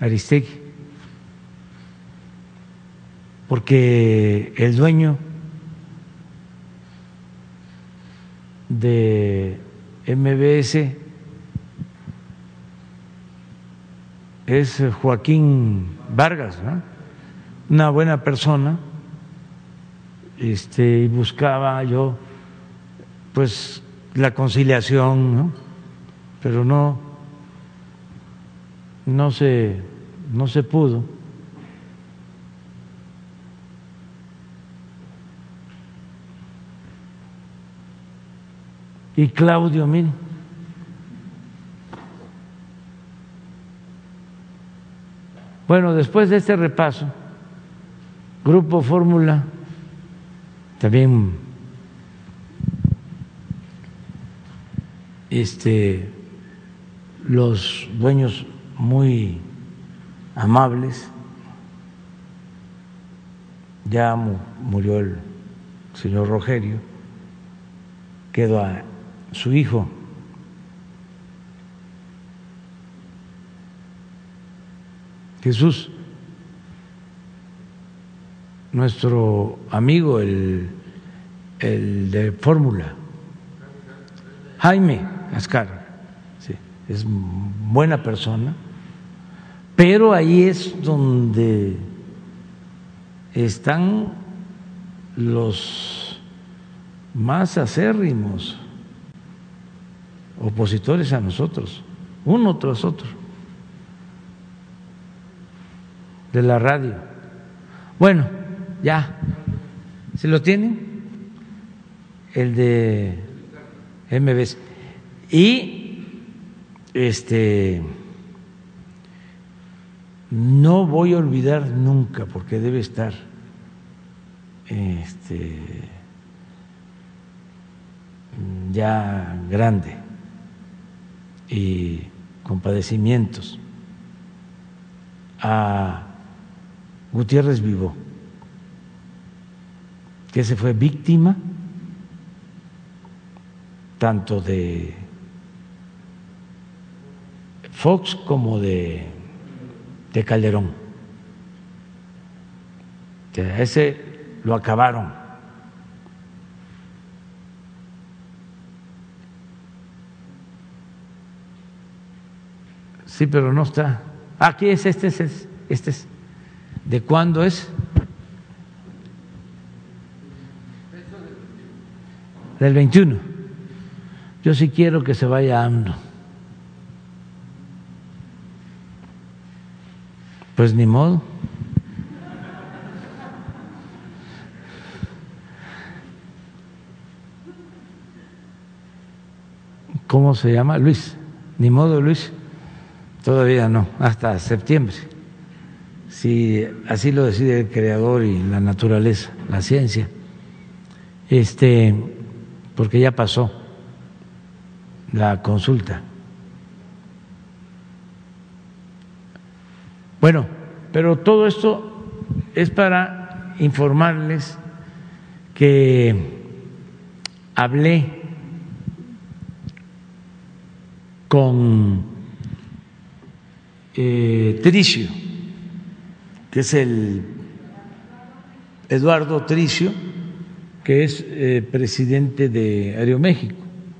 Aristegui, porque el dueño de MBS es Joaquín Vargas, una buena persona, este, y buscaba yo pues la conciliación, pero no, no se, no se pudo. Y Claudio, mire. Bueno, después de este repaso, Grupo Fórmula, también este, los dueños muy amables, ya murió el señor Rogerio, quedó a su hijo. Jesús, nuestro amigo, el, el de fórmula, Jaime Ascar, sí, es buena persona, pero ahí es donde están los más acérrimos opositores a nosotros, uno tras otro, de la radio. Bueno, ya, ¿se lo tienen? El de MBS. Y este no voy a olvidar nunca, porque debe estar este, ya grande y con padecimientos a Gutiérrez Vivo, que se fue víctima tanto de Fox como de, de Calderón. Que a ese lo acabaron. Sí, pero no está. Aquí es, este es, este es. ¿De cuándo es? Del 21. Yo sí quiero que se vaya AMLO. Pues ni modo. ¿Cómo se llama? Luis. Ni modo, Luis. Todavía no, hasta septiembre. Si así lo decide el creador y la naturaleza, la ciencia. Este, porque ya pasó la consulta. Bueno, pero todo esto es para informarles que hablé con eh, Tricio, que es el Eduardo Tricio, que es eh, presidente de Aeroméxico,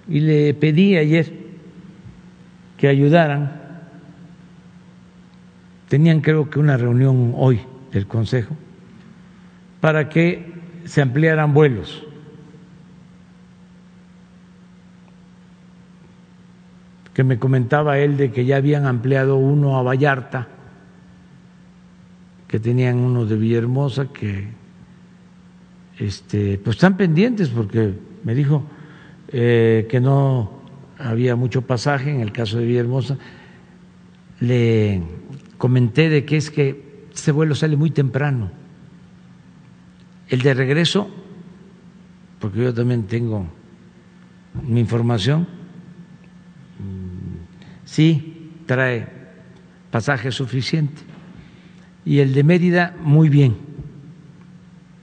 y le pedí ayer que ayudaran. Tenían creo que una reunión hoy del Consejo para que se ampliaran vuelos. que me comentaba él de que ya habían ampliado uno a Vallarta que tenían uno de Villahermosa que este, pues están pendientes porque me dijo eh, que no había mucho pasaje en el caso de Villahermosa. Le comenté de que es que este vuelo sale muy temprano. El de regreso, porque yo también tengo mi información, mm, sí trae pasaje suficiente. Y el de Mérida, muy bien.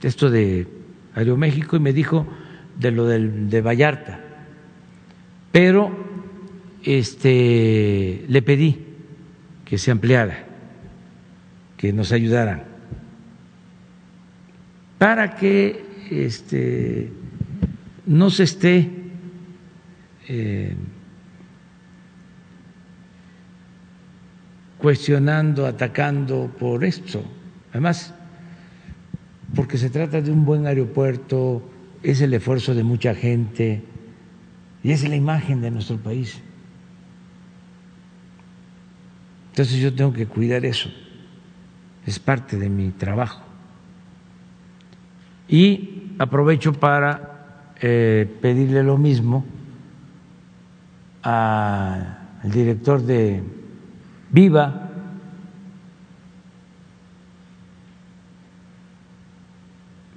Esto de Aeroméxico, y me dijo de lo del, de Vallarta. Pero este, le pedí que se ampliara, que nos ayudaran, para que este, no se esté eh, cuestionando, atacando por esto. Además, porque se trata de un buen aeropuerto, es el esfuerzo de mucha gente y es la imagen de nuestro país. Entonces yo tengo que cuidar eso, es parte de mi trabajo. Y aprovecho para eh, pedirle lo mismo al director de Viva,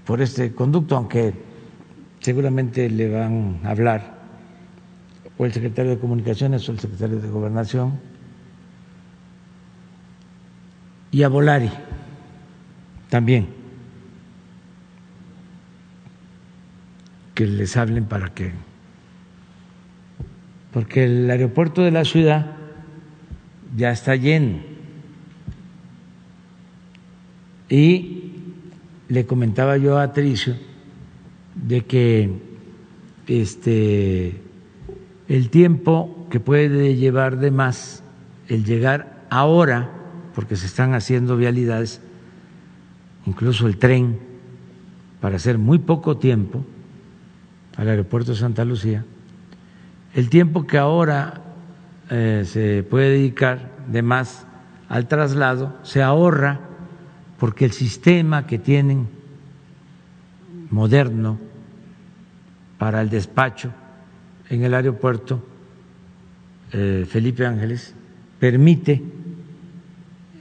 por este conducto, aunque seguramente le van a hablar o el secretario de Comunicaciones o el secretario de Gobernación, y a Volari también, que les hablen para que, porque el aeropuerto de la ciudad ya está lleno. Y le comentaba yo a Tricio de que este el tiempo que puede llevar de más el llegar ahora, porque se están haciendo vialidades, incluso el tren, para hacer muy poco tiempo al aeropuerto de Santa Lucía, el tiempo que ahora eh, se puede dedicar de más al traslado se ahorra porque el sistema que tienen moderno para el despacho en el aeropuerto eh, Felipe Ángeles permite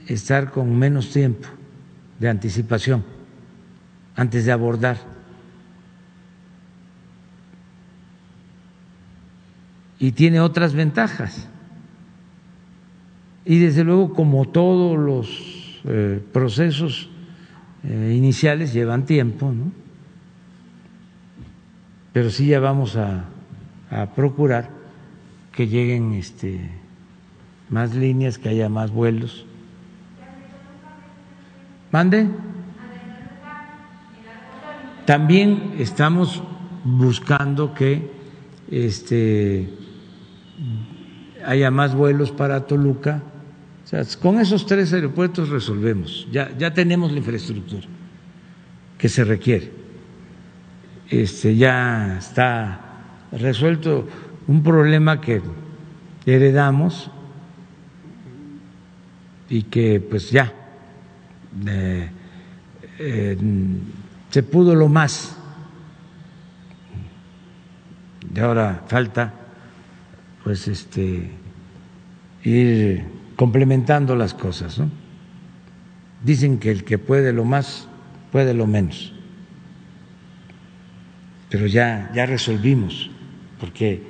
estar con menos tiempo de anticipación antes de abordar. Y tiene otras ventajas. Y desde luego, como todos los eh, procesos eh, iniciales llevan tiempo, ¿no? pero sí ya vamos a, a procurar que lleguen este, más líneas, que haya más vuelos. ¿Mande? También estamos buscando que este, haya más vuelos para Toluca con esos tres aeropuertos resolvemos, ya, ya tenemos la infraestructura que se requiere. Este, ya está resuelto un problema que heredamos y que pues ya eh, eh, se pudo lo más. Y ahora falta pues este ir complementando las cosas. ¿no? Dicen que el que puede lo más, puede lo menos. Pero ya, ya resolvimos, porque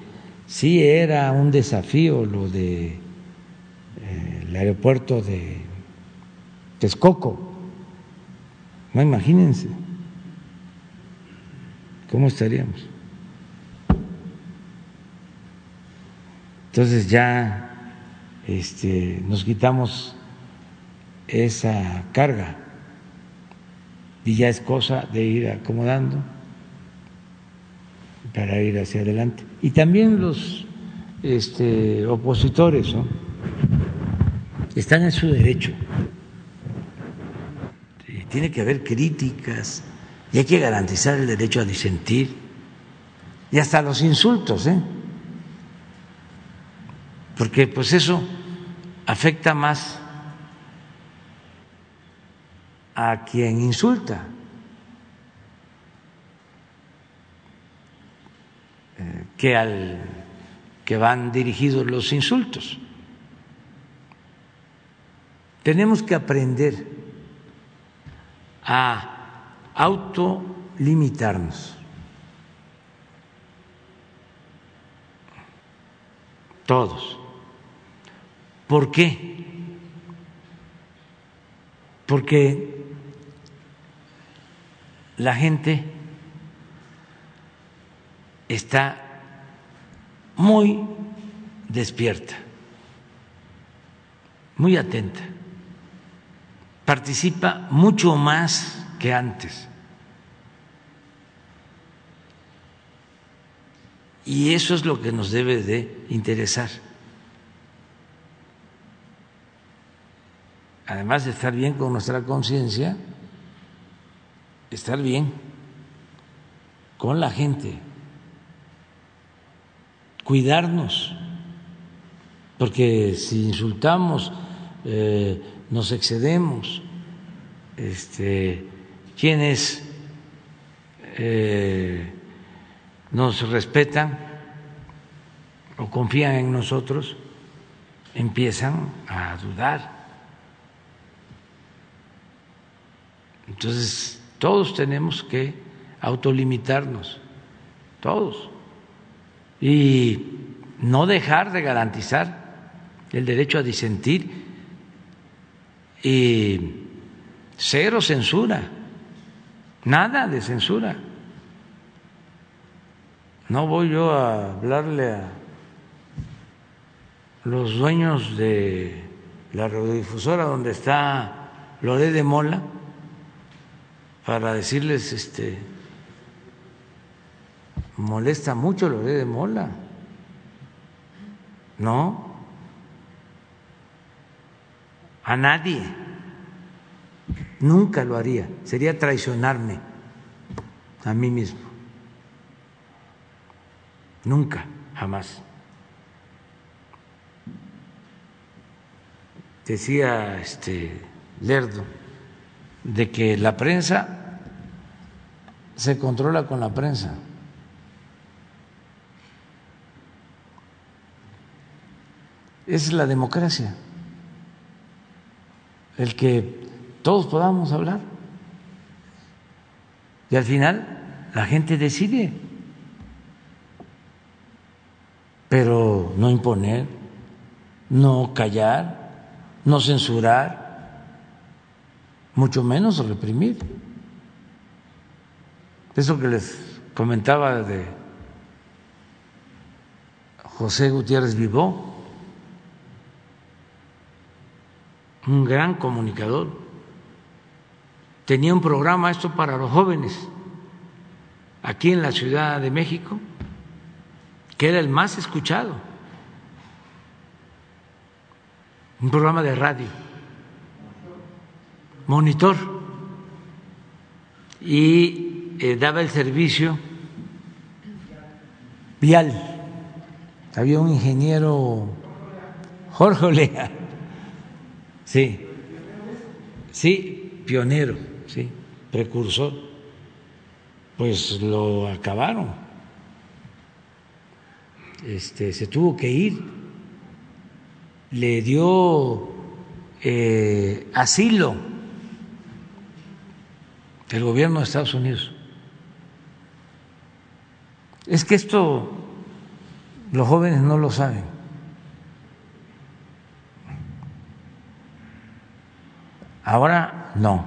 sí era un desafío lo de eh, el aeropuerto de Texcoco. No imagínense cómo estaríamos. Entonces ya este, nos quitamos esa carga y ya es cosa de ir acomodando para ir hacia adelante. Y también los este, opositores están en su derecho. Tiene que haber críticas y hay que garantizar el derecho a disentir y hasta los insultos, ¿eh? Porque pues eso afecta más a quien insulta. Eh, que al que van dirigidos los insultos. Tenemos que aprender a autolimitarnos. Todos. ¿Por qué? Porque la gente está muy despierta, muy atenta, participa mucho más que antes. Y eso es lo que nos debe de interesar. Además de estar bien con nuestra conciencia, estar bien con la gente cuidarnos, porque si insultamos, eh, nos excedemos, este, quienes eh, nos respetan o confían en nosotros empiezan a dudar. Entonces, todos tenemos que autolimitarnos, todos y no dejar de garantizar el derecho a disentir y cero censura, nada de censura. No voy yo a hablarle a los dueños de la radiodifusora donde está Loré de Mola para decirles este molesta mucho lo de Mola. No, a nadie. Nunca lo haría. Sería traicionarme a mí mismo. Nunca, jamás. Decía este Lerdo de que la prensa se controla con la prensa. es la democracia, el que todos podamos hablar. Y al final la gente decide, pero no imponer, no callar, no censurar, mucho menos reprimir. Eso que les comentaba de José Gutiérrez Vivó, un gran comunicador. Tenía un programa esto para los jóvenes aquí en la Ciudad de México, que era el más escuchado. Un programa de radio, monitor, y eh, daba el servicio vial. Había un ingeniero, Jorge Olea Sí, sí, pionero, sí, precursor. Pues lo acabaron. Este, se tuvo que ir. Le dio eh, asilo el gobierno de Estados Unidos. Es que esto los jóvenes no lo saben. Ahora no.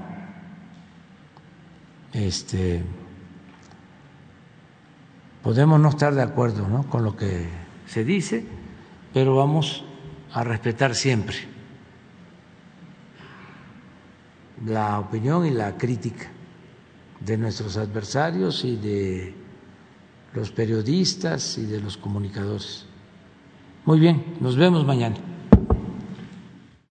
Este, podemos no estar de acuerdo ¿no? con lo que se dice, pero vamos a respetar siempre la opinión y la crítica de nuestros adversarios y de los periodistas y de los comunicadores. Muy bien, nos vemos mañana.